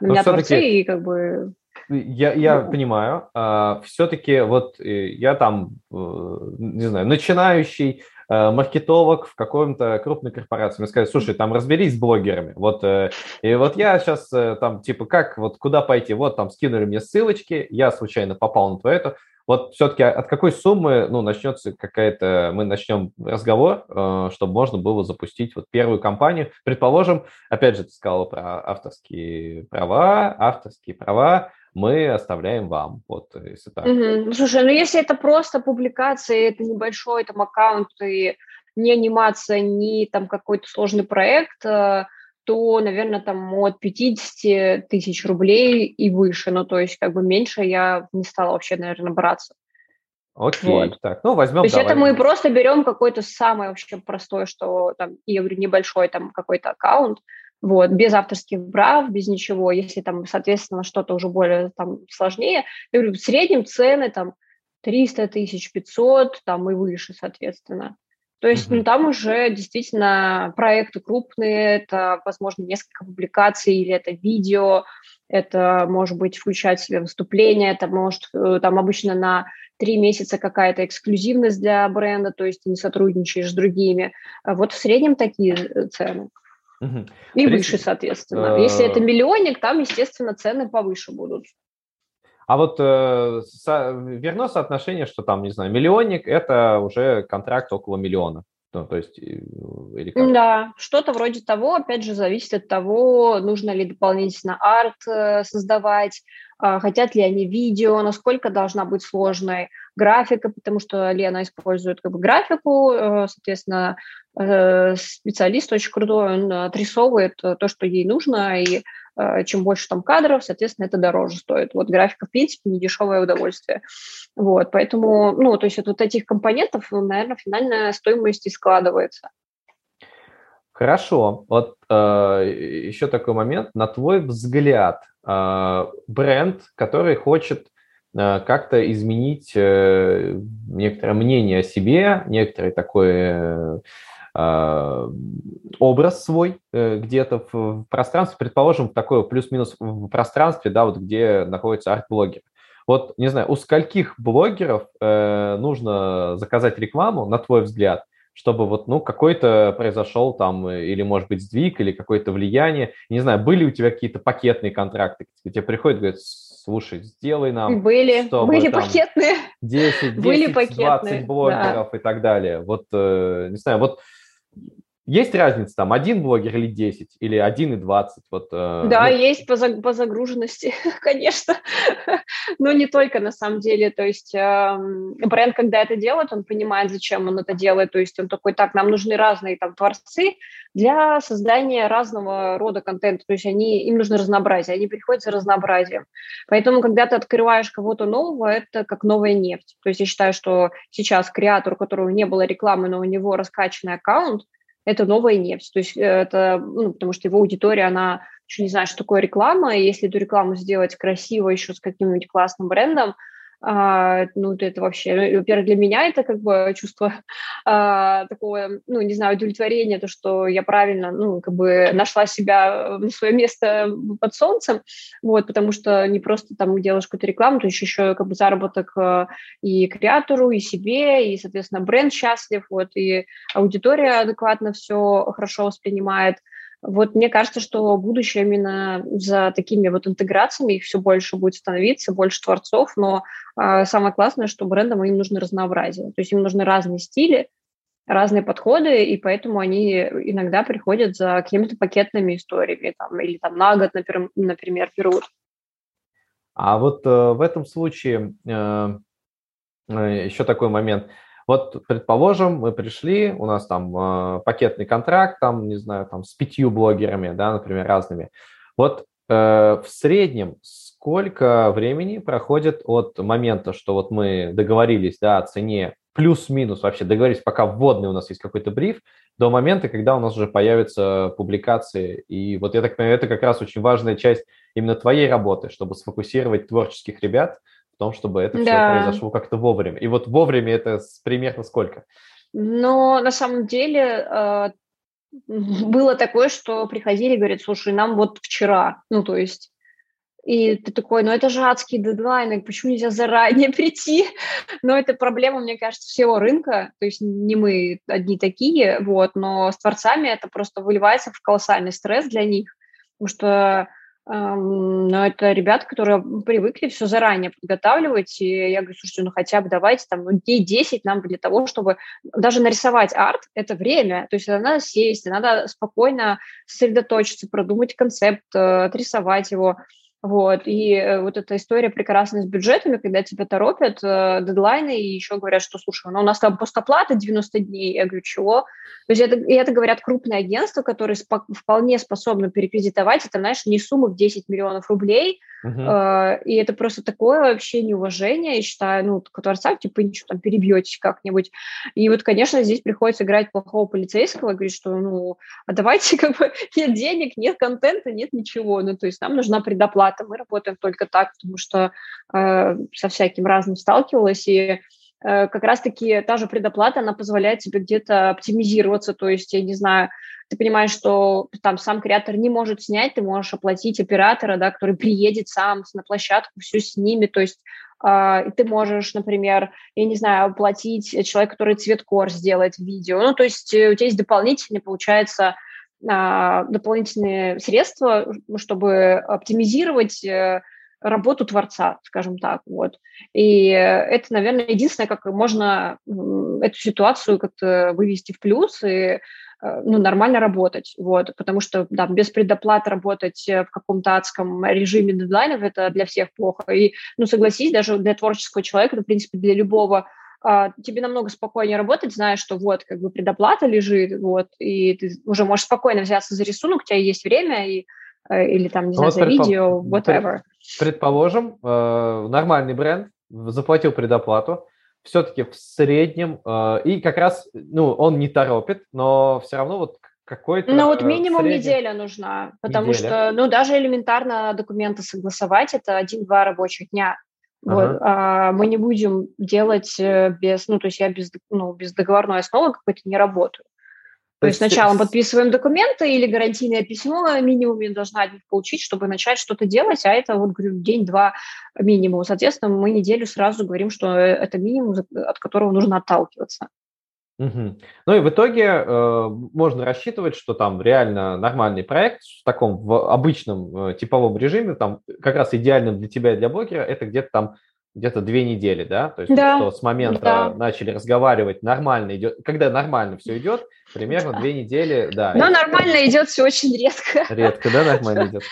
У меня творцы и как бы... Я, я ну, понимаю. А, все-таки вот э, я там, не знаю, начинающий Э, маркетолог в каком-то крупной корпорации. Мне сказали, слушай, там разберись с блогерами. Вот, э, и вот я сейчас э, там, типа, как, вот куда пойти? Вот там скинули мне ссылочки, я случайно попал на твою это. Вот все-таки от какой суммы, ну, начнется какая-то, мы начнем разговор, чтобы можно было запустить вот первую компанию. Предположим, опять же, ты сказал про авторские права, авторские права, мы оставляем вам. Вот, э, если так. Угу. Слушай, ну если это просто публикация, это небольшой там аккаунт и не анимация, не там какой-то сложный проект, э, то, наверное, там от 50 тысяч рублей и выше. Ну, то есть, как бы меньше я не стала вообще, наверное, браться. Окей, вот. так, ну возьмем. То есть давай. это мы просто берем какой-то самый вообще простой, что там, я говорю, небольшой там какой-то аккаунт, вот, без авторских прав, без ничего. Если там, соответственно, что-то уже более там сложнее, я говорю, в среднем цены там 300 тысяч, 500, там и выше, соответственно. То есть ну, там уже действительно проекты крупные, это, возможно, несколько публикаций, или это видео, это может быть включать в себя выступление, это может э, там обычно на три месяца какая-то эксклюзивность для бренда, то есть ты не сотрудничаешь с другими. А вот в среднем такие э, цены. Угу. И выше, соответственно. Если это миллионник, там, естественно, цены повыше будут. А вот э, со, верно соотношение, что там, не знаю, миллионник – это уже контракт около миллиона. Ну, то есть, или как? Да, что-то вроде того, опять же, зависит от того, нужно ли дополнительно арт э, создавать, э, хотят ли они видео, насколько должна быть сложной графика, потому что Лена использует как бы графику, э, соответственно, э, специалист очень крутой, он отрисовывает то, что ей нужно, и Э, чем больше там кадров, соответственно, это дороже стоит. Вот графика, в принципе, не дешевое удовольствие. Вот, поэтому, ну, то есть от вот этих компонентов, наверное, финальная стоимость и складывается. Хорошо. Вот э, еще такой момент. На твой взгляд, э, бренд, который хочет э, как-то изменить э, некоторое мнение о себе, некоторый такой э, а, образ свой э, где-то в пространстве, предположим, в такое плюс-минус в пространстве, да, вот где находится арт-блогер. Вот, не знаю, у скольких блогеров э, нужно заказать рекламу, на твой взгляд, чтобы вот, ну, какой-то произошел там, э, или, может быть, сдвиг, или какое-то влияние. Не знаю, были у тебя какие-то пакетные контракты, где тебе приходят, говорят, слушай, сделай нам... Были, чтобы, были там, пакетные. 10, 10 были 20 пакетные, блогеров да. и так далее. Вот, э, не знаю, вот есть разница там один блогер или 10, или 1 и 20? Вот, э, да, ну... есть по, по загруженности, [LAUGHS] конечно, но не только на самом деле. То есть э, бренд, когда это делает, он понимает, зачем он это делает. То есть он такой, так, нам нужны разные там творцы для создания разного рода контента. То есть они, им нужно разнообразие, они приходят за разнообразием. Поэтому, когда ты открываешь кого-то нового, это как новая нефть. То есть я считаю, что сейчас креатор, у которого не было рекламы, но у него раскачанный аккаунт, это новая нефть. То есть э, это, ну, потому что его аудитория, она еще не знает, что такое реклама, и если эту рекламу сделать красиво еще с каким-нибудь классным брендом, а, ну, это вообще, во-первых, для меня это как бы чувство а, такого, ну, не знаю, удовлетворения, то, что я правильно, ну, как бы нашла себя, на свое место под солнцем, вот, потому что не просто там делаешь какую-то рекламу, то еще, еще как бы заработок а, и креатору, и себе, и, соответственно, бренд счастлив, вот, и аудитория адекватно все хорошо воспринимает, вот мне кажется, что будущее именно за такими вот интеграциями, их все больше будет становиться, больше творцов, но э, самое классное, что брендам им нужно разнообразие, то есть им нужны разные стили, разные подходы, и поэтому они иногда приходят за какими-то пакетными историями, там, или там на год, например, например берут. А вот э, в этом случае э, э, еще такой момент – вот, предположим, мы пришли, у нас там э, пакетный контракт, там, не знаю, там с пятью блогерами, да, например, разными. Вот э, в среднем сколько времени проходит от момента, что вот мы договорились, да, о цене, плюс-минус вообще договорились, пока вводный у нас есть какой-то бриф, до момента, когда у нас уже появятся публикации. И вот я так понимаю, это как раз очень важная часть именно твоей работы, чтобы сфокусировать творческих ребят – в том, чтобы это да. все произошло как-то вовремя. И вот вовремя это примерно сколько? Но на самом деле э, было такое, что приходили и говорят, слушай, нам вот вчера, ну то есть и ты такой, ну это же адский дедлайн, почему нельзя заранее [LAUGHS] прийти? Но это проблема, мне кажется, всего рынка, то есть не мы одни такие, вот, но с творцами это просто выливается в колоссальный стресс для них, потому что но это ребята, которые привыкли все заранее подготавливать, и я говорю, слушайте, ну хотя бы давайте там ну, дней 10 нам для того, чтобы даже нарисовать арт, это время, то есть надо сесть, надо спокойно сосредоточиться, продумать концепт, э, отрисовать его, Вот, и э, вот эта история прекрасная с бюджетами, когда тебя торопят, э, дедлайны, и еще говорят, что, слушай, ну у нас там постоплата 90 дней. Я говорю, чего? То есть это, и это говорят крупные агентства, которые спо- вполне способны перекредитовать. Это, знаешь, не сумма в 10 миллионов рублей, Uh-huh. И это просто такое вообще неуважение, я считаю, ну, творца, типа, ничего там перебьетесь как-нибудь. И вот, конечно, здесь приходится играть плохого полицейского, говорить, что, ну, а давайте, [LAUGHS] как бы, нет денег, нет контента, нет ничего. Ну, то есть нам нужна предоплата, мы работаем только так, потому что э, со всяким разным сталкивалась, и э, как раз-таки та же предоплата, она позволяет тебе где-то оптимизироваться, то есть, я не знаю, ты понимаешь, что там сам креатор не может снять, ты можешь оплатить оператора, да, который приедет сам на площадку, все снимет, то есть э, ты можешь, например, я не знаю, оплатить человека, который цветкор сделает видео, ну, то есть э, у тебя есть дополнительные, получается, дополнительные средства, чтобы оптимизировать э, работу творца, скажем так, вот. И это, наверное, единственное, как можно эту ситуацию как-то вывести в плюс и Э, ну, нормально работать, вот, потому что, да, без предоплат работать э, в каком-то адском режиме дедлайнов – это для всех плохо, и, ну, согласись, даже для творческого человека, в принципе, для любого, а, тебе намного спокойнее работать, зная, что вот, как бы предоплата лежит, вот, и ты уже можешь спокойно взяться за рисунок, у тебя есть время, и, э, или там, не знаю, вот за предпол... видео, whatever. Предположим, нормальный бренд заплатил предоплату, все-таки в среднем, э, и как раз, ну, он не торопит, но все равно вот какой-то... Ну, вот минимум среднем... неделя нужна, потому неделя. что, ну, даже элементарно документы согласовать – это один-два рабочих дня. Ага. Вот, а мы не будем делать э, без, ну, то есть я без, ну, без договорной основы какой-то не работаю. То, есть сначала мы подписываем документы или гарантийное письмо минимум я должна от них получить, чтобы начать что-то делать, а это вот, говорю, день-два минимум. Соответственно, мы неделю сразу говорим, что э, это минимум, от которого нужно отталкиваться. Угу. Ну и в итоге э, можно рассчитывать, что там реально нормальный проект в таком в обычном э, типовом режиме, там как раз идеальным для тебя и для блогера, это где-то там где-то две недели, да? То есть да. что с момента да. начали разговаривать, нормально идет, когда нормально все идет, примерно да. две недели, да. Но это... нормально идет все очень редко. Редко, да, нормально [LAUGHS] идет.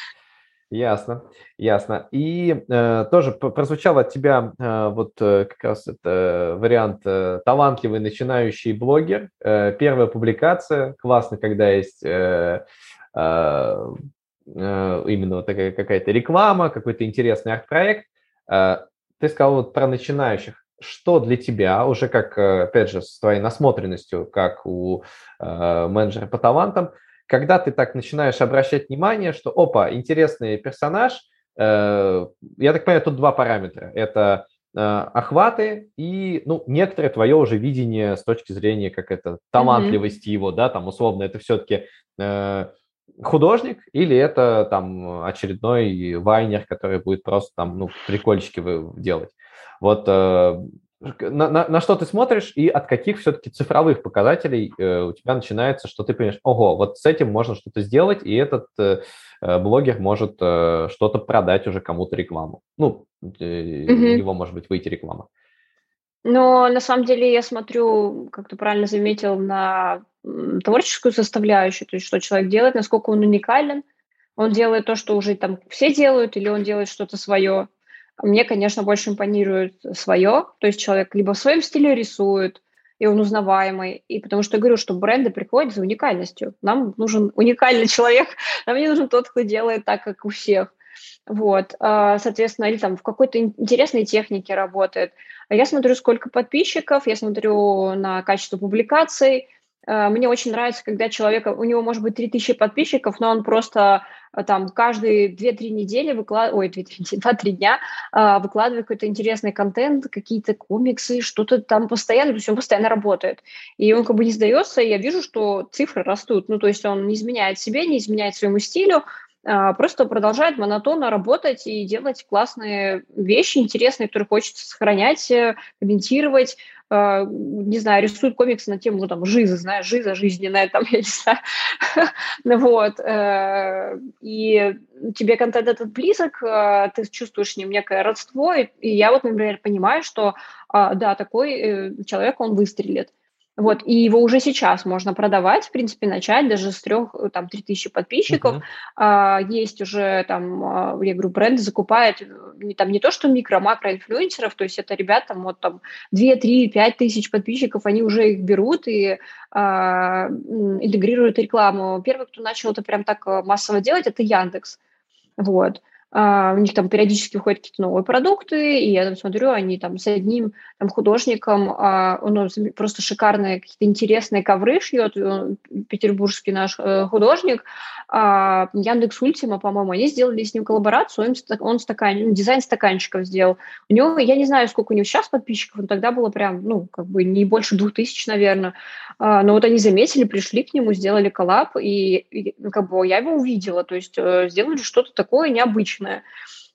Ясно, ясно. И э, тоже прозвучал от тебя э, вот э, как раз это вариант э, талантливый начинающий блогер. Э, первая публикация, классно, когда есть э, э, э, именно такая какая-то реклама, какой-то интересный арт-проект. Э, ты сказал вот про начинающих. Что для тебя, уже как, э, опять же, с твоей насмотренностью, как у э, менеджера по талантам, когда ты так начинаешь обращать внимание, что, опа, интересный персонаж, э, я так понимаю, тут два параметра. Это э, охваты и, ну, некоторое твое уже видение с точки зрения, как это, талантливости mm-hmm. его, да, там, условно, это все-таки э, художник или это там очередной вайнер, который будет просто там, ну, прикольчики делать. Вот э, на, на, на что ты смотришь и от каких все-таки цифровых показателей э, у тебя начинается, что ты понимаешь, ого, вот с этим можно что-то сделать, и этот э, э блогер может э, что-то продать уже кому-то рекламу. Ну, э, mm-hmm. его может быть выйти реклама. Но на самом деле я смотрю, как ты правильно заметил, на творческую составляющую, то есть что человек делает, насколько он уникален, он делает то, что уже там все делают, или он делает что-то свое. Мне, конечно, больше импонирует свое, то есть человек либо в своем стиле рисует, и он узнаваемый, и потому что я говорю, что бренды приходят за уникальностью. Нам нужен уникальный [LAUGHS] человек, нам не нужен тот, кто делает так, как у всех. Вот, а, соответственно, или там в какой-то интересной технике работает. Я смотрю, сколько подписчиков, я смотрю на качество публикаций, мне очень нравится, когда человек, у него может быть 3000 подписчиков, но он просто э, там каждые 2-3 недели выкладывает, ой, 2-3 [LAUGHS] дня э, выкладывает какой-то интересный контент, какие-то комиксы, что-то там постоянно, то есть он постоянно работает. И он как бы не сдается, и я вижу, что цифры растут, ну, то есть он не изменяет себе, не изменяет своему стилю, просто продолжает монотонно работать и делать классные вещи, интересные, которые хочется сохранять, комментировать, э, не знаю, рисует комиксы на тему, ну, там, жиза, знаешь, жиза жизненная, там, [LAUGHS] я не знаю, ну, вот, э, и тебе контент этот близок, э, ты чувствуешь с ним некое родство, и, я вот, например, понимаю, что, э, да, такой э, человек, он выстрелит, Вот, и его уже сейчас можно продавать, в принципе, начать даже с трех, э, там, три тысячи подписчиков. Uh-huh. А, есть уже там, а, я говорю, бренды закупают не, там не то, что микро, макро инфлюенсеров, то есть это ребята, вот там 2, 3, 5 тысяч подписчиков, они уже их берут и а, интегрируют рекламу. Первый, кто начал это прям так э, массово делать, это Яндекс. Вот. Uh, у них там периодически выходят какие-то новые продукты, и я там смотрю, они там с одним там, художником, uh, он просто шикарные, какие-то интересные ковры шьет, петербургский наш uh, художник, uh, Яндекс Ультима, по-моему, они сделали с ним коллаборацию, он, он стакан, ну, дизайн стаканчиков сделал. У него, я не знаю, сколько у него сейчас подписчиков, но тогда было прям, ну, как бы не больше двух тысяч, наверное, но вот они заметили, пришли к нему, сделали коллаб, и, и как бы я его увидела, то есть uh, сделали что-то такое необычное, личное.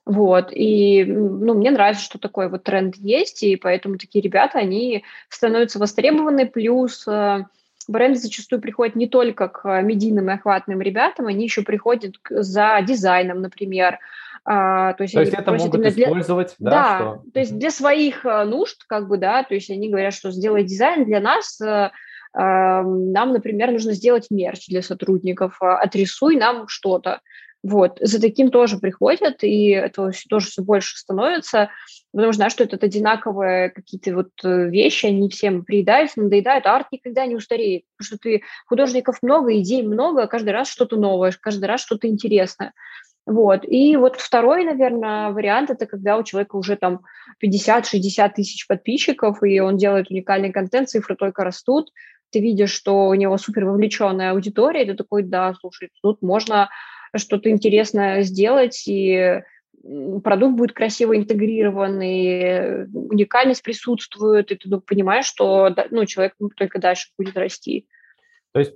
Вот, и, ну, мне нравится, что такой вот тренд есть, и поэтому такие ребята, они становятся востребованы, плюс э, бренды зачастую приходят не только к медийным и охватным ребятам, они еще приходят за дизайном, например, а, то есть, то есть это могут для... использовать, да? Да, что? то есть для своих э, нужд, как бы, да, то есть они говорят, что сделай дизайн для нас, э, нам, например, нужно сделать мерч для сотрудников, отрисуй нам что-то. Вот, за таким тоже приходят, и это тоже все больше становится, потому что, знаешь, что это одинаковые какие-то вот э, вещи, они всем приедаются, надоедают, а арт никогда не устареет, потому что ты художников много, идей много, каждый раз что-то новое, каждый раз что-то интересное. Вот. И вот второй, наверное, вариант – это когда у человека уже там 50-60 тысяч подписчиков, и он делает уникальный контент, цифры только растут, ты видишь, что у него супер вовлеченная аудитория, и ты такой, да, слушай, тут можно что-то интересное сделать, и продукт будет красиво интегрирован, и уникальность присутствует, и ты ну, понимаешь, что ну, человек только дальше будет расти. То есть,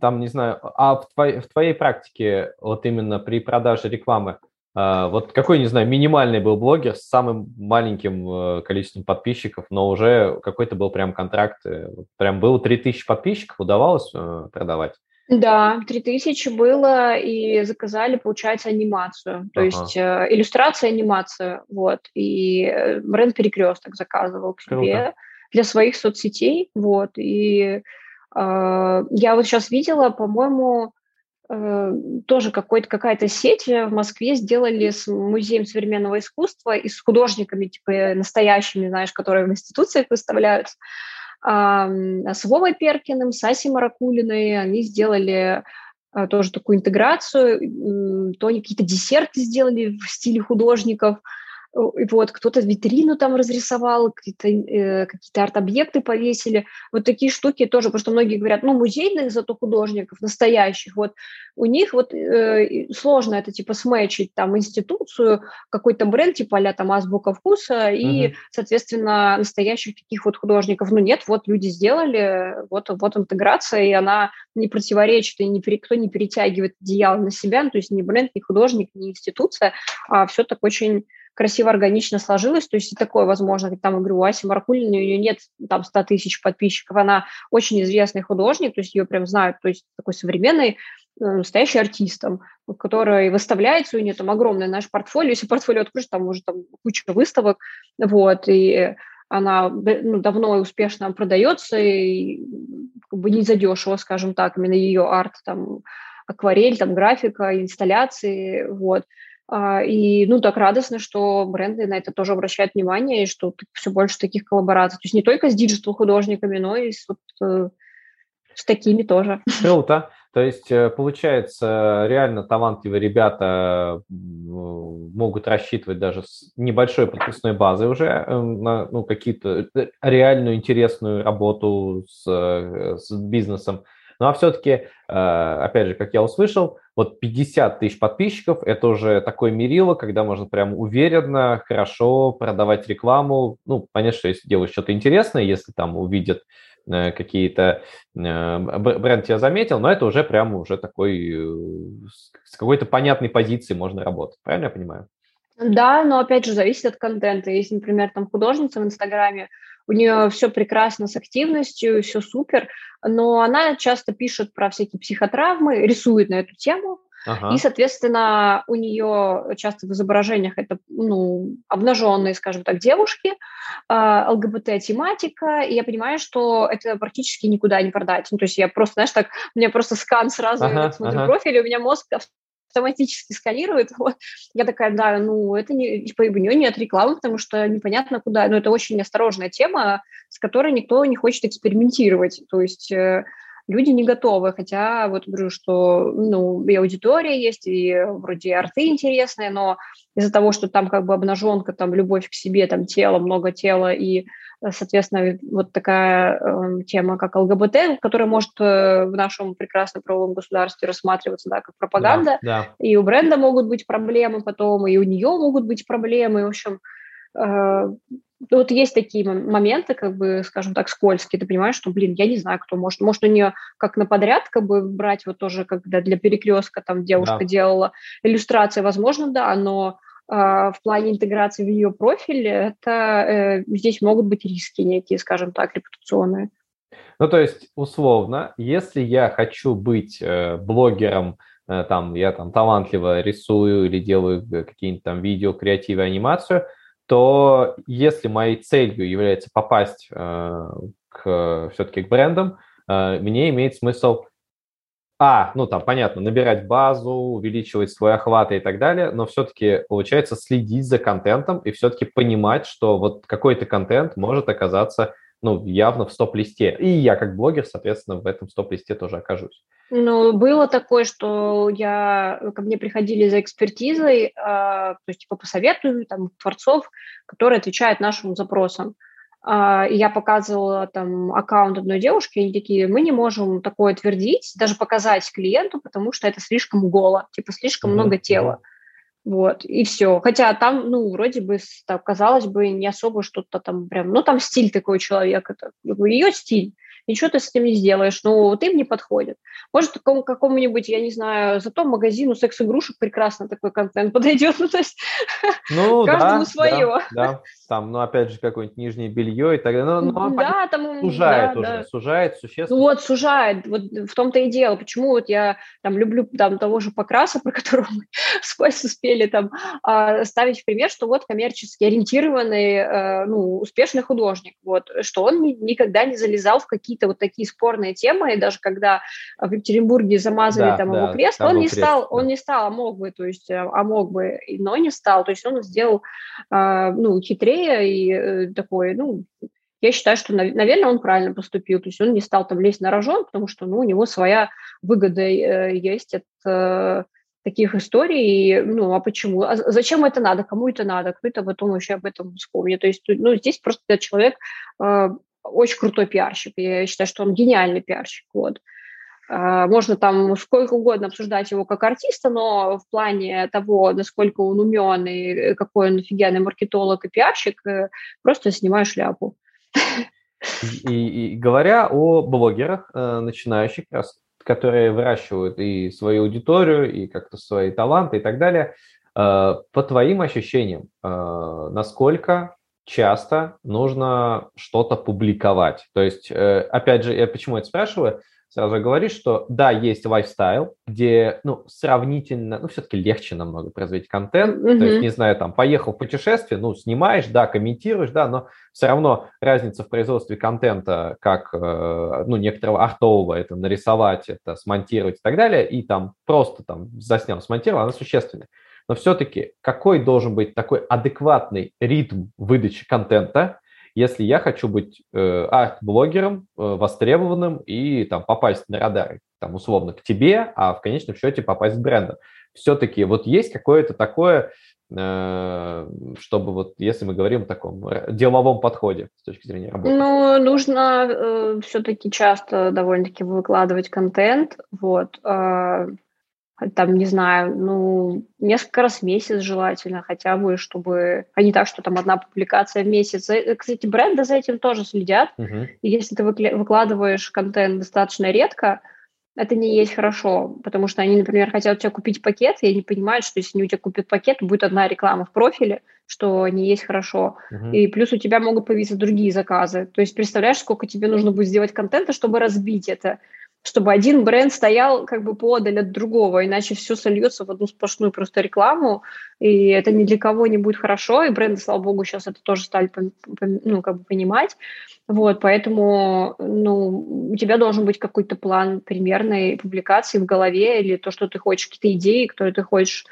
там, не знаю, а в твоей, в твоей практике, вот именно при продаже рекламы, а, вот какой, не знаю, минимальный был блогер с самым маленьким э, количеством подписчиков, но уже какой-то был прям контракт, э, прям было 3000 подписчиков, удавалось э, продавать? Да, 3000 было, и заказали, получается, анимацию. То ага. есть э, иллюстрация, анимация, вот. И э, бренд «Перекресток» заказывал к себе Круто. для своих соцсетей, вот. И э, я вот сейчас видела, по-моему, э, тоже какой-то, какая-то сеть в Москве сделали с музеем современного искусства и с художниками, типа, настоящими, знаешь, которые в институциях выставляются с Вовой Перкиным, с Асей Маракулиной. Они сделали а, тоже такую интеграцию, то они какие-то десерты сделали в стиле художников – вот кто-то витрину там разрисовал, какие-то, э, какие-то арт-объекты повесили. Вот такие штуки тоже, потому что многие говорят, ну, музейных зато художников, настоящих, вот у них вот э, сложно это типа сметчить там институцию, какой-то бренд типа а там азбука вкуса и, uh-huh. соответственно, настоящих таких вот художников. Ну, нет, вот люди сделали, вот, вот интеграция, и она не противоречит, и не, кто не перетягивает одеяло на себя, ну, то есть ни бренд, ни художник, ни институция, а все так очень красиво, органично сложилось, то есть такое возможно, там, я говорю, у Аси у нее нет там 100 тысяч подписчиков, она очень известный художник, то есть ее прям знают, то есть такой современный, э, настоящий артистом, который выставляется, у нее там огромное наше портфолио, если портфолио откроешь, там уже там куча выставок, вот, и она ну, давно и успешно продается, и как бы не задешево, скажем так, именно ее арт, там, акварель, там, графика, инсталляции, вот. А, и, ну, так радостно, что бренды на это тоже обращают внимание, и что все больше таких коллабораций. То есть не только с digital-художниками, но и с, вот, э, с такими тоже. [LAUGHS] Круто. То есть, э, получается, реально талантливые ребята могут рассчитывать даже с небольшой подписной базой уже э, на ну, какие-то реальную интересную работу с, с бизнесом. Ну а все-таки, опять же, как я услышал, вот 50 тысяч подписчиков – это уже такое мерило, когда можно прям уверенно, хорошо продавать рекламу. Ну, понятно, что если делаешь что-то интересное, если там увидят э, какие-то э, бренд тебя заметил, но это уже прям уже такой э, с какой-то понятной позиции можно работать. Правильно я понимаю? Да, но опять же зависит от контента. Если, например, там художница в Инстаграме, у нее все прекрасно с активностью, все супер, но она часто пишет про всякие психотравмы, рисует на эту тему, Ага. И, соответственно, у нее часто в изображениях это ну, обнаженные, скажем так, девушки, а, ЛГБТ-тематика, и я понимаю, что это практически никуда не продать. Ну, то есть я просто, знаешь, так, у меня просто скан сразу, ага, я смотрю ага. профиль, и у меня мозг автоматически сканирует. [LAUGHS] Вот. Я такая, да, ну, это не, типа, у нее нет рекламы, потому что непонятно куда. Но это очень осторожная тема, с которой никто не хочет экспериментировать. То есть э, люди не готовы, хотя вот говорю, что ну, и аудитория есть, и вроде арты интересные, но из-за того, что там как бы обнаженка, там любовь к себе, там тело, много тела и соответственно, вот такая э, тема, как ЛГБТ, которая может э, в нашем прекрасном правовом государстве рассматриваться, да, как пропаганда, да, да. и у бренда могут быть проблемы потом, и у нее могут быть проблемы, в общем, э, вот есть такие моменты, как бы, скажем так, скользкие, ты понимаешь, что, блин, я не знаю, кто может, может у нее как на подряд, как бы брать вот тоже, когда для перекрестка там девушка да. делала иллюстрации, возможно, да, но в плане интеграции в ее профиль, это э, здесь могут быть риски некие, скажем так, репутационные. Ну, то есть, условно, если я хочу быть э, блогером, э, там, я там талантливо рисую или делаю какие-нибудь там видео, креативы, анимацию, то если моей целью является попасть к, все-таки к брендам, мне имеет смысл а, ну там, понятно, набирать базу, увеличивать свой охват и так далее, но все-таки получается следить за контентом и все-таки понимать, что вот какой-то контент может оказаться ну, явно в стоп-листе. И я как блогер, соответственно, в этом стоп-листе тоже окажусь. Ну, было такое, что я, ко мне приходили за экспертизой, э, то есть, типа, посоветую там творцов, которые отвечают нашим запросам. А, и я показывала там аккаунт одной девушки, и они такие, мы не можем такое твердить, даже показать клиенту, потому что это слишком голо, типа слишком mm-hmm. много тела. Вот, и все. Хотя там, ну, вроде бы, так, казалось бы, не особо что-то там прям, ну, там стиль такой человека, это, ее стиль ничего ты с этим не сделаешь, ну, вот им не подходит. Может, какому, какому-нибудь, я не знаю, зато магазину секс-игрушек прекрасно такой контент подойдет, [LAUGHS] ну, то есть ну, каждому да, свое. Да, да, там, ну, опять же, какое-нибудь нижнее белье и так далее. Ну, ну, да, там... Сужает да, уже, да. сужает существенно. Ну, вот, сужает, вот в том-то и дело. Почему вот я там люблю там того же Покраса, [LAUGHS] про которого мы [LAUGHS] с Костей успели там а, ставить в пример, что вот коммерчески ориентированный, э, ну, успешный художник, вот, что он никогда не залезал в какие какие-то вот такие спорные темы, и даже когда в Екатеринбурге замазали да, там да, его крест, он не крест, стал, да. он не стал, а мог бы, то есть, э, а мог бы, но не стал, то есть он сделал, а, ну, хитрее и э, такой, ну, я считаю, что, наверное, он правильно поступил. То есть он не стал там лезть на рожон, потому что ну, у него своя выгода э, есть от таких историй. Ну, а почему? А зачем это надо? Кому это надо? Кто это потом еще об этом вспомнит? То есть, ну, здесь просто человек очень крутой пиарщик. Я считаю, что он гениальный пиарщик. Вот. А, можно там сколько угодно обсуждать его как артиста, но в плане того, насколько он умен и какой он офигенный маркетолог и пиарщик, э, просто снимаю шляпу. И, и говоря о блогерах, э, начинающих, которые выращивают и свою аудиторию, и как-то свои таланты и так далее, э, по твоим ощущениям, насколько часто нужно что-то публиковать. То есть, опять же, я почему это спрашиваю? Сразу говоришь, что да, есть лайфстайл, где, ну, сравнительно, ну, все-таки легче намного производить контент. Mm-hmm. То есть, не знаю, там, поехал в путешествие, ну, снимаешь, да, комментируешь, да, но все равно разница в производстве контента, как, э, ну, некоторого артового, это нарисовать, это смонтировать и так далее, и там просто там заснял, смонтировал, она существенная но все-таки какой должен быть такой адекватный ритм выдачи контента, если я хочу быть э, арт-блогером, э, востребованным и там попасть на радары, там условно к тебе, а в конечном счете попасть в брендом. Все-таки вот есть какое-то такое, э, чтобы вот, если мы говорим о таком деловом подходе с точки зрения работы. Ну, нужно э, все-таки часто довольно-таки выкладывать контент, вот, э, там, не знаю, ну, несколько раз в месяц желательно хотя бы, чтобы, а не так, что там одна публикация в месяц. Кстати, бренды за этим тоже следят. Uh-huh. И если ты выкладываешь контент достаточно редко, это не есть хорошо, потому что они, например, хотят у тебя купить пакет, и они понимают, что если они у тебя купят пакет, будет одна реклама в профиле, что не есть хорошо. Uh-huh. И плюс у тебя могут появиться другие заказы. То есть представляешь, сколько тебе нужно будет сделать контента, чтобы разбить это чтобы один бренд стоял как бы подаль от другого, иначе все сольется в одну сплошную просто рекламу, и это ни для кого не будет хорошо, и бренды, слава богу, сейчас это тоже стали ну, как бы понимать, вот, поэтому, ну, у тебя должен быть какой-то план примерной публикации в голове или то, что ты хочешь, какие-то идеи, которые ты хочешь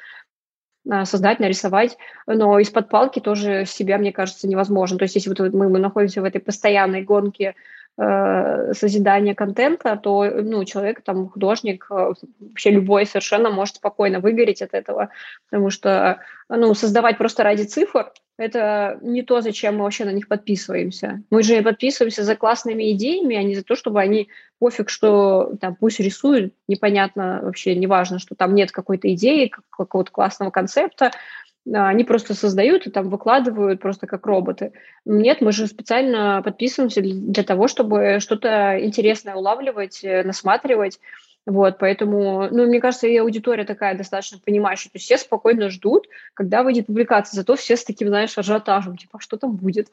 а, создать, нарисовать, но из-под палки тоже себя, мне кажется, невозможно. То есть если вот мы, мы находимся в этой постоянной гонке э, созидания контента, то ну, человек, там, художник, э, вообще любой совершенно может спокойно выгореть от этого, потому что ну, создавать просто ради цифр – это не то, зачем мы вообще на них подписываемся. Мы же подписываемся за классными идеями, а не за то, чтобы они пофиг, что там пусть рисуют, непонятно вообще, неважно, что там нет какой-то идеи, какого-то классного концепта, они просто создают и там выкладывают просто как роботы. Нет, мы же специально подписываемся для того, чтобы что-то интересное улавливать, э, насматривать. Вот, поэтому, ну, мне кажется, и аудитория такая достаточно понимающая, то есть все спокойно ждут, когда выйдет публикация, зато все с таким, знаешь, ажиотажем, типа, а что там будет?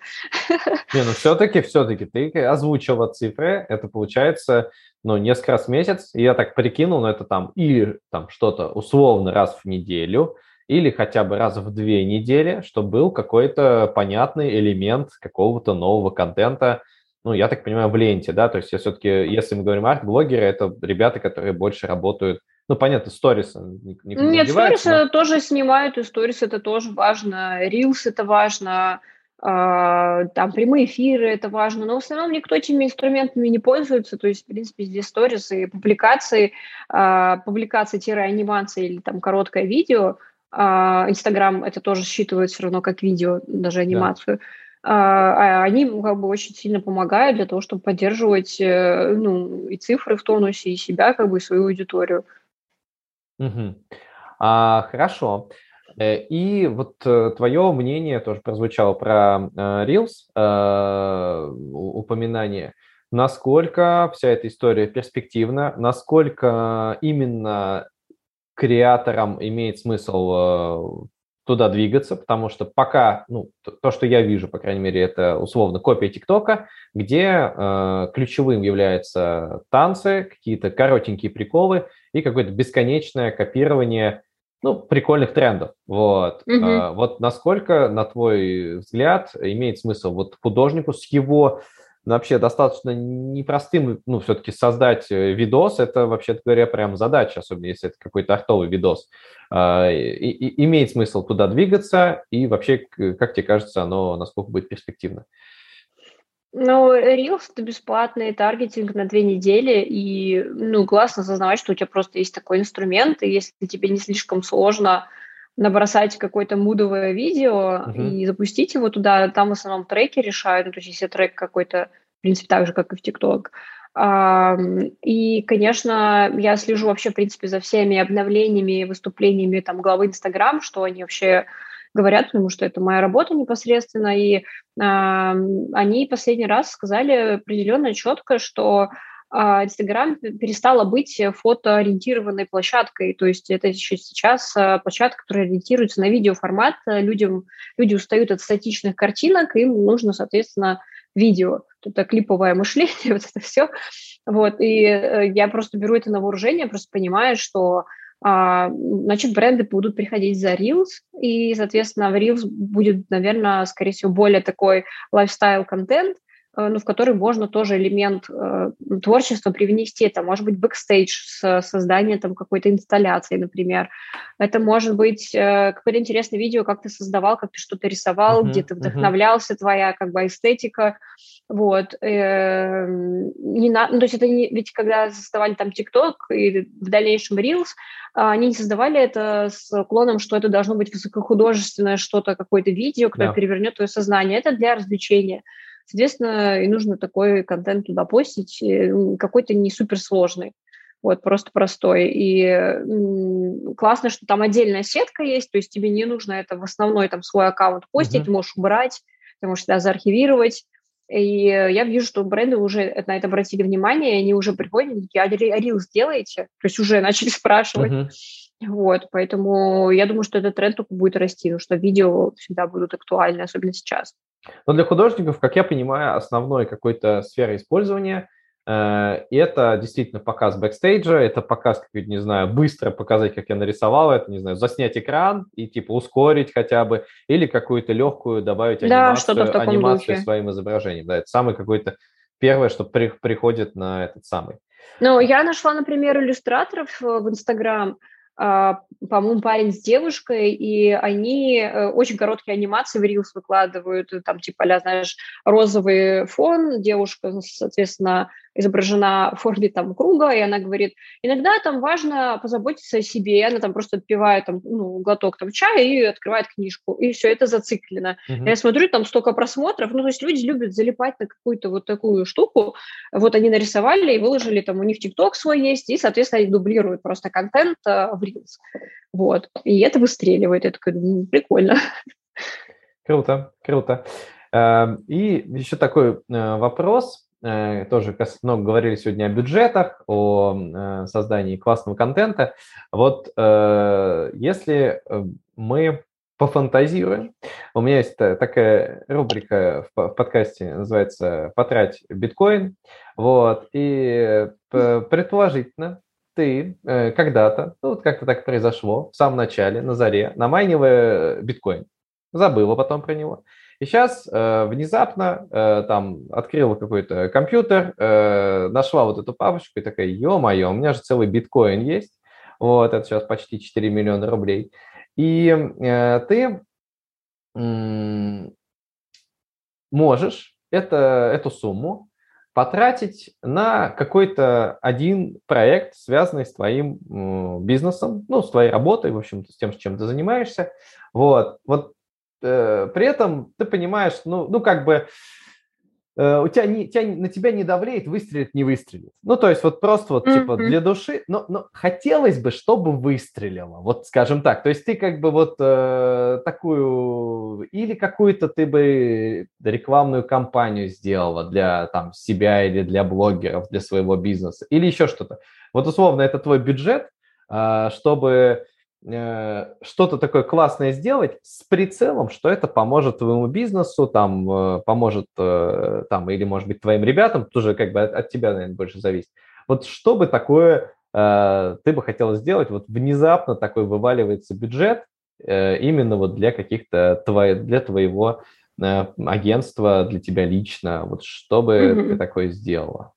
[LAUGHS] Не, ну все-таки, все-таки ты озвучила цифры, это получается, ну, несколько раз в месяц, я так прикинул, но это там или там что-то условно раз в неделю, или хотя бы раз в две недели, чтобы был какой-то понятный элемент какого-то нового контента, ну, я так понимаю, в ленте, да, то есть я все-таки, если мы говорим арт-блогеры, это ребята, которые больше работают, ну, понятно, сторисы. Нет, сторисы но... тоже снимают, и сторис это тоже важно, рилс это важно, Uh, там прямые эфиры, это важно, но в основном никто этими инструментами не пользуется, то есть, в принципе, здесь сторисы, публикации, uh, публикации-анимации или там короткое видео, Инстаграм uh, это тоже считывает все равно как видео, даже анимацию. Да. А, а они как бы очень сильно помогают для того, чтобы поддерживать э, ну, и цифры в тонусе, и себя, как бы, и свою аудиторию. Угу. А, хорошо. Э, и вот э, твое мнение тоже прозвучало про Reels, упоминание. Насколько вся эта история перспективна, насколько именно креаторам имеет смысл туда двигаться, потому что пока, ну, то, что я вижу, по крайней мере, это условно копия ТикТока, где э, ключевым являются танцы, какие-то коротенькие приколы и какое-то бесконечное копирование, ну, прикольных трендов. Вот. Mm-hmm. Э, вот насколько, на твой взгляд, имеет смысл вот художнику с его ну, вообще достаточно непростым, ну, все-таки создать э, видос, это, вообще говоря, прям задача, особенно если это какой-то артовый видос. А, и, и, имеет смысл туда двигаться, и вообще, как тебе кажется, оно насколько будет перспективно? Ну, Reels – это бесплатный таргетинг на две недели, и, ну, классно осознавать, что у тебя просто есть такой инструмент, и если тебе не слишком сложно набросать какое-то мудовое видео uh-huh. и запустить его туда, там в основном треки решают, ну, то есть если трек какой-то, в принципе, так же, как и в ТикТок. И, конечно, я слежу вообще, в принципе, за всеми обновлениями, выступлениями там главы Инстаграм, что они вообще говорят, потому что это моя работа непосредственно, и э, они последний раз сказали определенно четко, что Инстаграм перестала быть фотоориентированной площадкой, то есть это еще сейчас а, площадка, которая ориентируется на видеоформат, людям, люди устают от статичных картинок, им нужно, соответственно, видео, это клиповое мышление, [LAUGHS] вот это все, вот, и э, я просто беру это на вооружение, просто понимаю, что а, значит, бренды будут приходить за Reels, и, соответственно, в Reels будет, наверное, скорее всего, более такой lifestyle-контент, ну, в который можно тоже элемент э, творчества привнести. Это может быть бэкстейдж с созданием там какой-то инсталляции, например. Это может быть э, какое-то интересное видео, как ты создавал, как ты что-то рисовал, uh-huh, где ты вдохновлялся, uh-huh. твоя как бы эстетика. Вот. Э, не на... ну, то есть это не... Ведь когда создавали там ТикТок и в дальнейшем Reels, они не создавали это с уклоном, что это должно быть высокохудожественное что-то, какое-то видео, которое yeah. перевернет твое сознание. Это для развлечения. Соответственно, и нужно такой контент туда постить, э, какой-то не суперсложный. Вот, просто простой. И классно, что там отдельная сетка есть, то есть тебе не нужно это в основной там свой аккаунт постить, uh-huh. ты можешь убрать, ты можешь это заархивировать. И я вижу, что бренды уже на это обратили внимание, и они уже приходят, такие, а рил сделаете? То есть уже [LAUGHS] начали спрашивать. Uh-huh. Вот, поэтому я думаю, что этот тренд только будет расти, потому что видео всегда будут актуальны, особенно сейчас. Но для художников, как я понимаю, основной какой-то сферой использования Э, это действительно показ бэкстейджа, это показ, как не знаю, быстро показать, как я нарисовал это, не знаю, заснять экран и типа ускорить хотя бы, или какую-то легкую добавить да, анимацию, анимацию духе. своим изображением. Да, это самый какой-то первое, что при, приходит на этот самый. Ну, я нашла, например, иллюстраторов э, в Инстаграм, по-моему, парень с девушкой, и они э, очень короткие анимации в Reels выкладывают, там типа, а знаешь, розовый фон, девушка, соответственно, изображена в форме там круга, и она говорит, иногда там важно позаботиться о себе, и она там просто отпивает там, ну, глоток там чая и открывает книжку, и все это зациклено. Mm-hmm. Я смотрю, там столько просмотров, ну, то есть люди любят залипать на какую-то вот такую штуку, вот они нарисовали и выложили, там у них ТикТок свой есть, и, соответственно, они дублируют просто контент а, в Reels. Вот. И это выстреливает. Это такой, ну, прикольно. Круто, круто. Эм, и еще такой э, вопрос. Э, тоже много говорили сегодня о бюджетах, о э, создании классного контента. Вот если мы пофантазируем. У меня есть такая рубрика в подкасте, называется «Потрать биткоин». Вот, и предположительно, ты э, когда-то, ну вот как-то так произошло, в самом начале, на заре, намайнивая биткоин, забыла потом про него. И сейчас э, внезапно э, там открыла какой-то компьютер, э, нашла вот эту папочку и такая, ё-моё, у меня же целый биткоин есть, вот, это сейчас почти 4 миллиона рублей. И э, ты э, можешь это, эту сумму потратить на какой-то один проект, связанный с твоим бизнесом, ну, с твоей работой, в общем-то, с тем, чем ты занимаешься. Вот, вот при этом ты понимаешь, ну, ну как бы Э, у тебя, не, тебя на тебя не давлеет, выстрелит, не выстрелит. Ну, то есть вот просто вот mm-hmm. типа для души, но, но хотелось бы, чтобы выстрелило, вот скажем так. То есть ты как бы вот э, такую, или какую-то ты бы рекламную кампанию сделала для там себя или для блогеров, для своего бизнеса, или еще что-то. Вот условно это твой бюджет, э, чтобы Э, что-то такое классное сделать с прицелом, что это поможет твоему бизнесу, там, э, поможет э, там, или, может быть, твоим ребятам, тоже как бы от, от тебя, наверное, больше зависит. Вот что бы такое ты бы хотел сделать, вот внезапно такой вываливается бюджет именно вот для каких-то, твои, для твоего агентства, для тебя лично, вот что бы mm-hmm. ты такое сделала?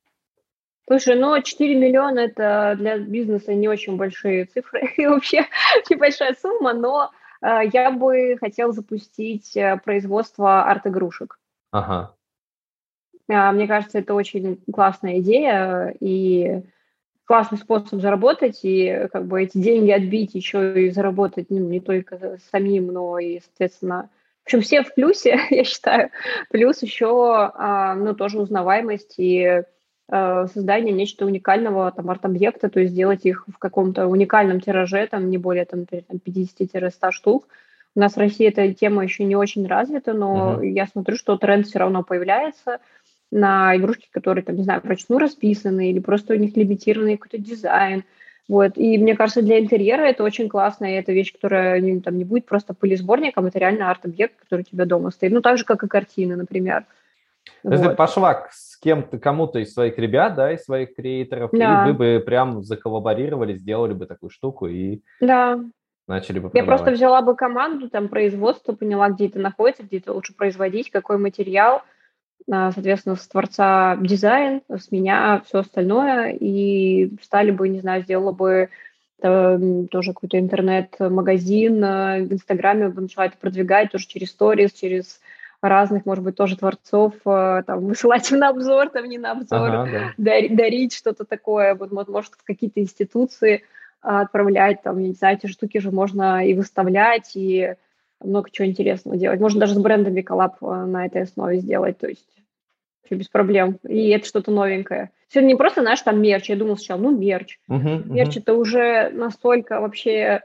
Слушай, ну 4 миллиона – это для бизнеса не очень большие цифры [LAUGHS] и вообще небольшая сумма, но э, я бы хотел запустить э, производство арт-игрушек. Ага. Э, мне кажется, это очень классная идея и классный способ заработать, и как бы эти деньги отбить, еще и заработать ну, не только самим, но и, соответственно, в общем, все в плюсе, [LAUGHS] я считаю. Плюс еще, э, ну, тоже узнаваемость и создание нечто уникального там арт-объекта, то есть сделать их в каком-то уникальном тираже, там не более там, 50-100 штук. У нас в России эта тема еще не очень развита, но uh-huh. я смотрю, что тренд все равно появляется на игрушки, которые, там, не знаю, вручную расписаны или просто у них лимитированный какой-то дизайн. Вот. И мне кажется, для интерьера это очень классно, и это вещь, которая не, там, не будет просто пылесборником, это реально арт-объект, который у тебя дома стоит. Ну, так же, как и картины, например. То есть вот. ты пошла с кем-то, кому-то из своих ребят, да, из своих креаторов, да. и вы бы прям заколлаборировали, сделали бы такую штуку и да. начали бы продавать. Я просто взяла бы команду, там, производство, поняла, где это находится, где это лучше производить, какой материал, а, соответственно, с творца дизайн, с меня все остальное, и стали бы, не знаю, сделала бы тоже какой-то интернет-магазин э, в Инстаграме, начала это продвигать тоже через сторис, через разных, может быть, тоже творцов, э, там, [LAUGHS] высылать им на обзор, там, не на обзор, ага, да. дарить что-то такое, вот, может, в какие-то институции а, отправлять, там, не знаю, эти штуки же можно и выставлять, и много чего интересного делать. Можно даже с брендами коллаб э, на этой основе сделать, то есть без проблем. И это что-то новенькое. Все не просто, знаешь, там мерч. Я думала сначала, ну, мерч. Uh-huh, мерч uh-huh. это уже настолько вообще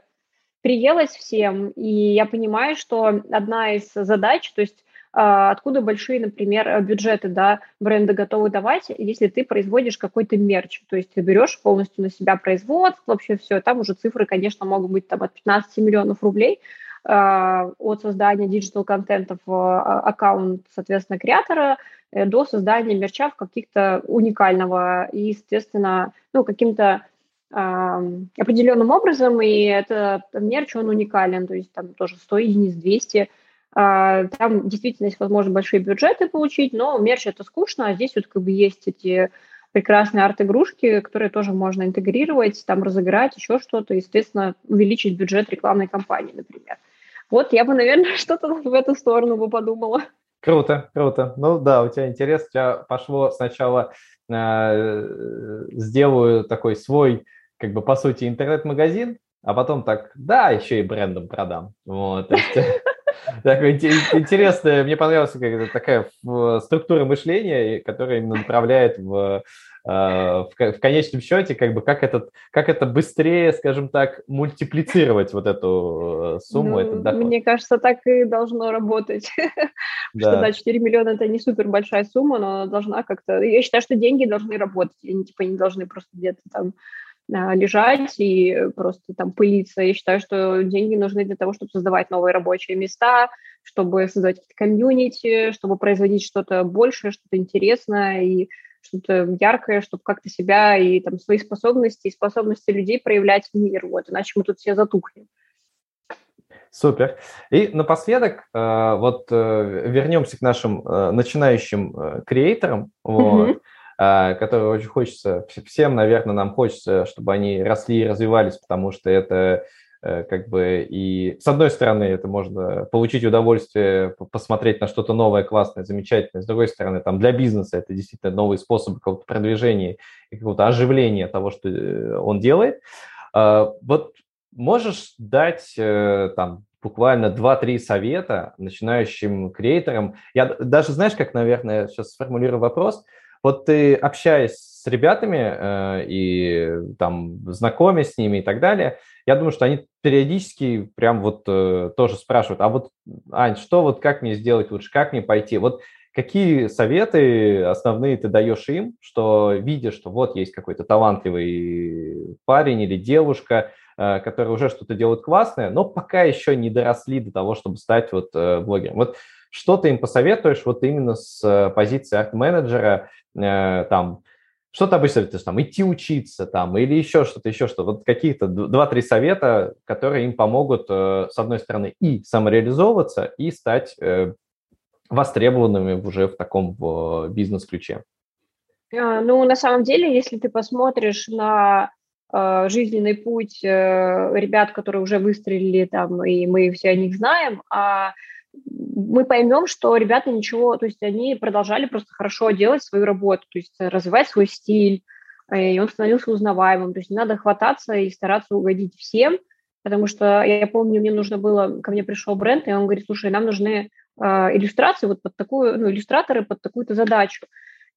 приелось всем, и я понимаю, что одна из задач, то есть откуда большие, например, э, бюджеты, да, бренды готовы давать, если ты производишь какой-то мерч, то есть ты берешь полностью на себя производство, вообще все, там уже цифры, конечно, могут быть там от 15 миллионов рублей, от создания digital-контента в а, аккаунт, соответственно, креатора до создания мерча в каких-то уникального и, естественно, ну, каким-то определенным образом, и это мерч, он уникален, то есть там тоже 100 единиц, 200, там действительно есть возможность большие бюджеты получить, но мерч это скучно, а здесь вот как бы есть эти прекрасные арт-игрушки, которые тоже можно интегрировать, там разыграть, еще что-то, естественно, увеличить бюджет рекламной кампании, например. Вот я бы, наверное, [LAUGHS] что-то в эту сторону бы подумала. Круто, круто. Ну да, у тебя интерес, у тебя пошло сначала э, сделаю такой свой как бы, по сути, интернет-магазин, а потом так, да, еще и брендом продам. Вот, [LAUGHS] такое интересное, мне понравилась какая-то такая структура мышления, которая именно направляет в э, в, конечном счете, как бы как, этот, как это быстрее, скажем так, мультиплицировать вот эту э, сумму, ну, этот доход. Мне кажется, так и должно работать. Да. [LAUGHS] Что, да, 4 миллиона – это не супер большая сумма, но она должна как-то… Я считаю, что деньги должны работать, они типа не должны просто где-то там а, лежать и просто там пылиться. Я считаю, что деньги нужны для того, чтобы создавать новые рабочие места, чтобы создавать какие-то комьюнити, чтобы производить что-то большее, что-то интересное и что-то яркое, чтобы как-то себя и там свои способности и способности людей проявлять в мир. Вот, иначе мы тут все затухнем. Супер. И напоследок, э, вот э, вернемся к нашим э, начинающим креаторам. Вот. Mm-hmm. А, которые очень хочется, всем, наверное, нам хочется, чтобы они росли и развивались, потому что это э, как бы и с одной стороны это можно получить удовольствие, посмотреть на что-то новое, классное, замечательное, с другой стороны там для бизнеса это действительно новый способ какого-то продвижения и какого-то оживления того, что э, он делает. А, вот можешь дать э, там буквально 2-3 совета начинающим креаторам. Я даже, знаешь, как, наверное, сейчас сформулирую вопрос – вот ты общаясь с ребятами э, и там знакомясь с ними и так далее, я думаю, что они периодически прям вот э, тоже спрашивают, а вот, Ань, что вот, как мне сделать лучше, как мне пойти? Вот какие советы основные ты даешь им, что видя, что вот есть какой-то талантливый парень или девушка, э, которые уже что-то делают классное, но пока еще не доросли до того, чтобы стать вот э, блогером. Вот что ты им посоветуешь вот именно с э, позиции арт-менеджера, э, там, что ты обычно советуешь, там, идти учиться, там, или еще что-то, еще что Вот какие-то два-три совета, которые им помогут, э, с одной стороны, и самореализовываться, и стать востребованными уже в таком бизнес-ключе. А, ну, на самом деле, если ты посмотришь на жизненный путь ребят, которые уже выстрелили там, и мы все о них знаем, а мы поймем, что ребята ничего, то есть они продолжали просто хорошо делать свою работу, то есть развивать свой стиль, э, и он становился узнаваемым. То есть не надо хвататься и стараться угодить всем, потому что я помню, мне нужно было, ко мне пришел бренд, и он говорит, слушай, нам нужны э, иллюстрации вот под такую, ну, иллюстраторы под такую-то задачу.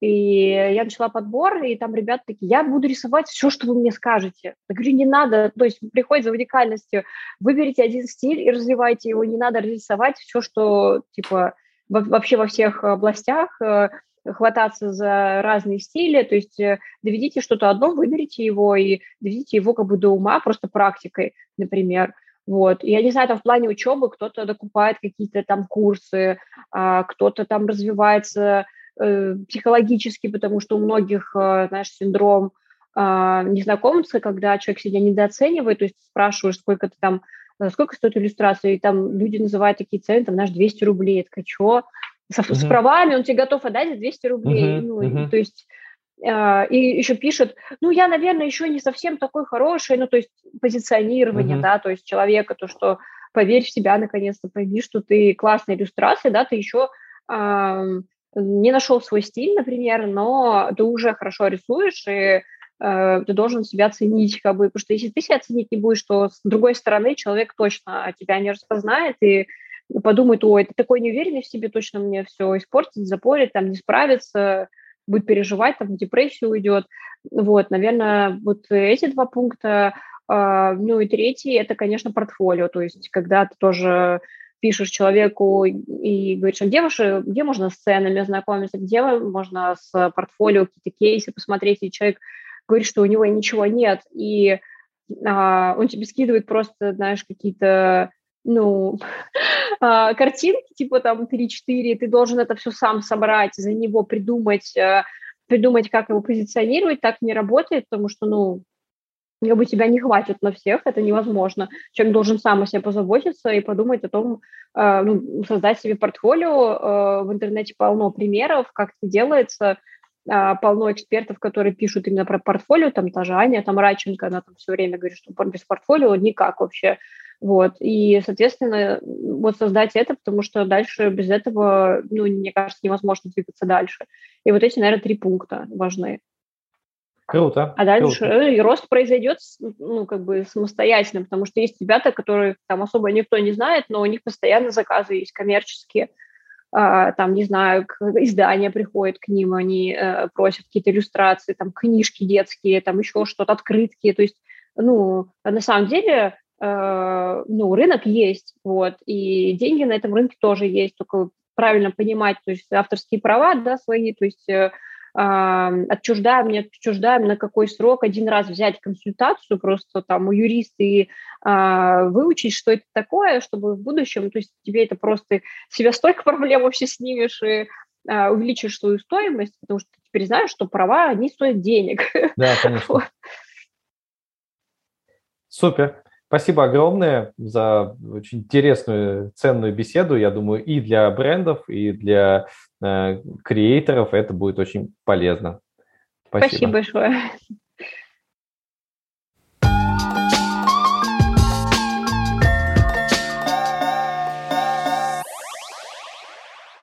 И я начала подбор, и там ребята такие, я буду рисовать все, что вы мне скажете. Я говорю, не надо, то есть приходит за уникальностью, выберите один стиль и развивайте его, не надо рисовать все, что, типа, вообще во всех областях, э, хвататься за разные стили, то есть э, доведите что-то одно, выберите его и доведите его как бы до ума просто практикой, например. Вот. Я не знаю, там в плане учебы кто-то докупает какие-то там курсы, а, кто-то там развивается психологически, потому что у многих, э, знаешь, синдром а, незнакомца, когда человек себя недооценивает, то есть спрашиваешь, сколько ты там, э, сколько стоит иллюстрация, и там люди называют такие цены, там, знаешь, 200 рублей, я такая, что? С, uh-huh. с правами он тебе готов отдать за 200 рублей, uh-huh. ну, uh-huh. то есть и еще пишет, ну, я, наверное, еще не совсем такой хороший, ну, то есть позиционирование, uh-huh. да, то есть человека, то, что поверь в себя, наконец-то, пойми, что ты классная иллюстрация, да, ты еще не нашел свой стиль, например, но ты уже хорошо рисуешь, и э, ты должен себя ценить, как бы, потому что если ты себя ценить не будешь, то с другой стороны человек точно тебя не распознает и подумает, ой, ты такой неуверенный в себе, точно мне все испортит, запорит, там, не справится, будет переживать, там, в депрессию уйдет. Вот, наверное, вот эти два пункта. Э, ну и третий – это, конечно, портфолио, то есть когда ты тоже пишешь человеку и говоришь, а где, ваши, где можно с ценами знакомиться, где можно с портфолио какие-то кейсы посмотреть, и человек говорит, что у него ничего нет, и а, он тебе скидывает просто, знаешь, какие-то ну, [LAUGHS] а, картинки, типа там 3-4, ты должен это все сам собрать, за него придумать, э, придумать, как его позиционировать, так не работает, потому что, ну, бы тебя не хватит на всех, это невозможно. Человек должен сам о себе позаботиться и подумать о том, э, ну, создать себе портфолио. Э, в интернете полно примеров, как это делается, э, полно экспертов, которые пишут именно про портфолио, там та же Аня, там Раченко, она там все время говорит, что без портфолио никак вообще. Вот, и, соответственно, вот создать это, потому что дальше без этого, ну, мне кажется, невозможно двигаться дальше. И вот эти, наверное, три пункта важны. Круто. А дальше круто. и рост произойдет, ну, как бы самостоятельно, потому что есть ребята, которые там особо никто не знает, но у них постоянно заказы есть коммерческие, а, там, не знаю, издания приходят к ним, они э, просят какие-то иллюстрации, там, книжки детские, там, еще что-то, открытки, то есть, ну, на самом деле, э, ну, рынок есть, вот, и деньги на этом рынке тоже есть, только правильно понимать, то есть авторские права, да, свои, то есть э, отчуждаем, не отчуждаем, на какой срок, один раз взять консультацию просто там у юриста и а, выучить, что это такое, чтобы в будущем, то есть тебе это просто себя столько [LAUGHS] проблем вообще снимешь и а, увеличишь свою стоимость, потому что ты теперь знаешь, что права, они стоят денег. Да, конечно. [LAUGHS] Супер. Спасибо огромное за очень интересную, ценную беседу. Я думаю, и для брендов, и для э, креаторов это будет очень полезно. Спасибо, Спасибо большое.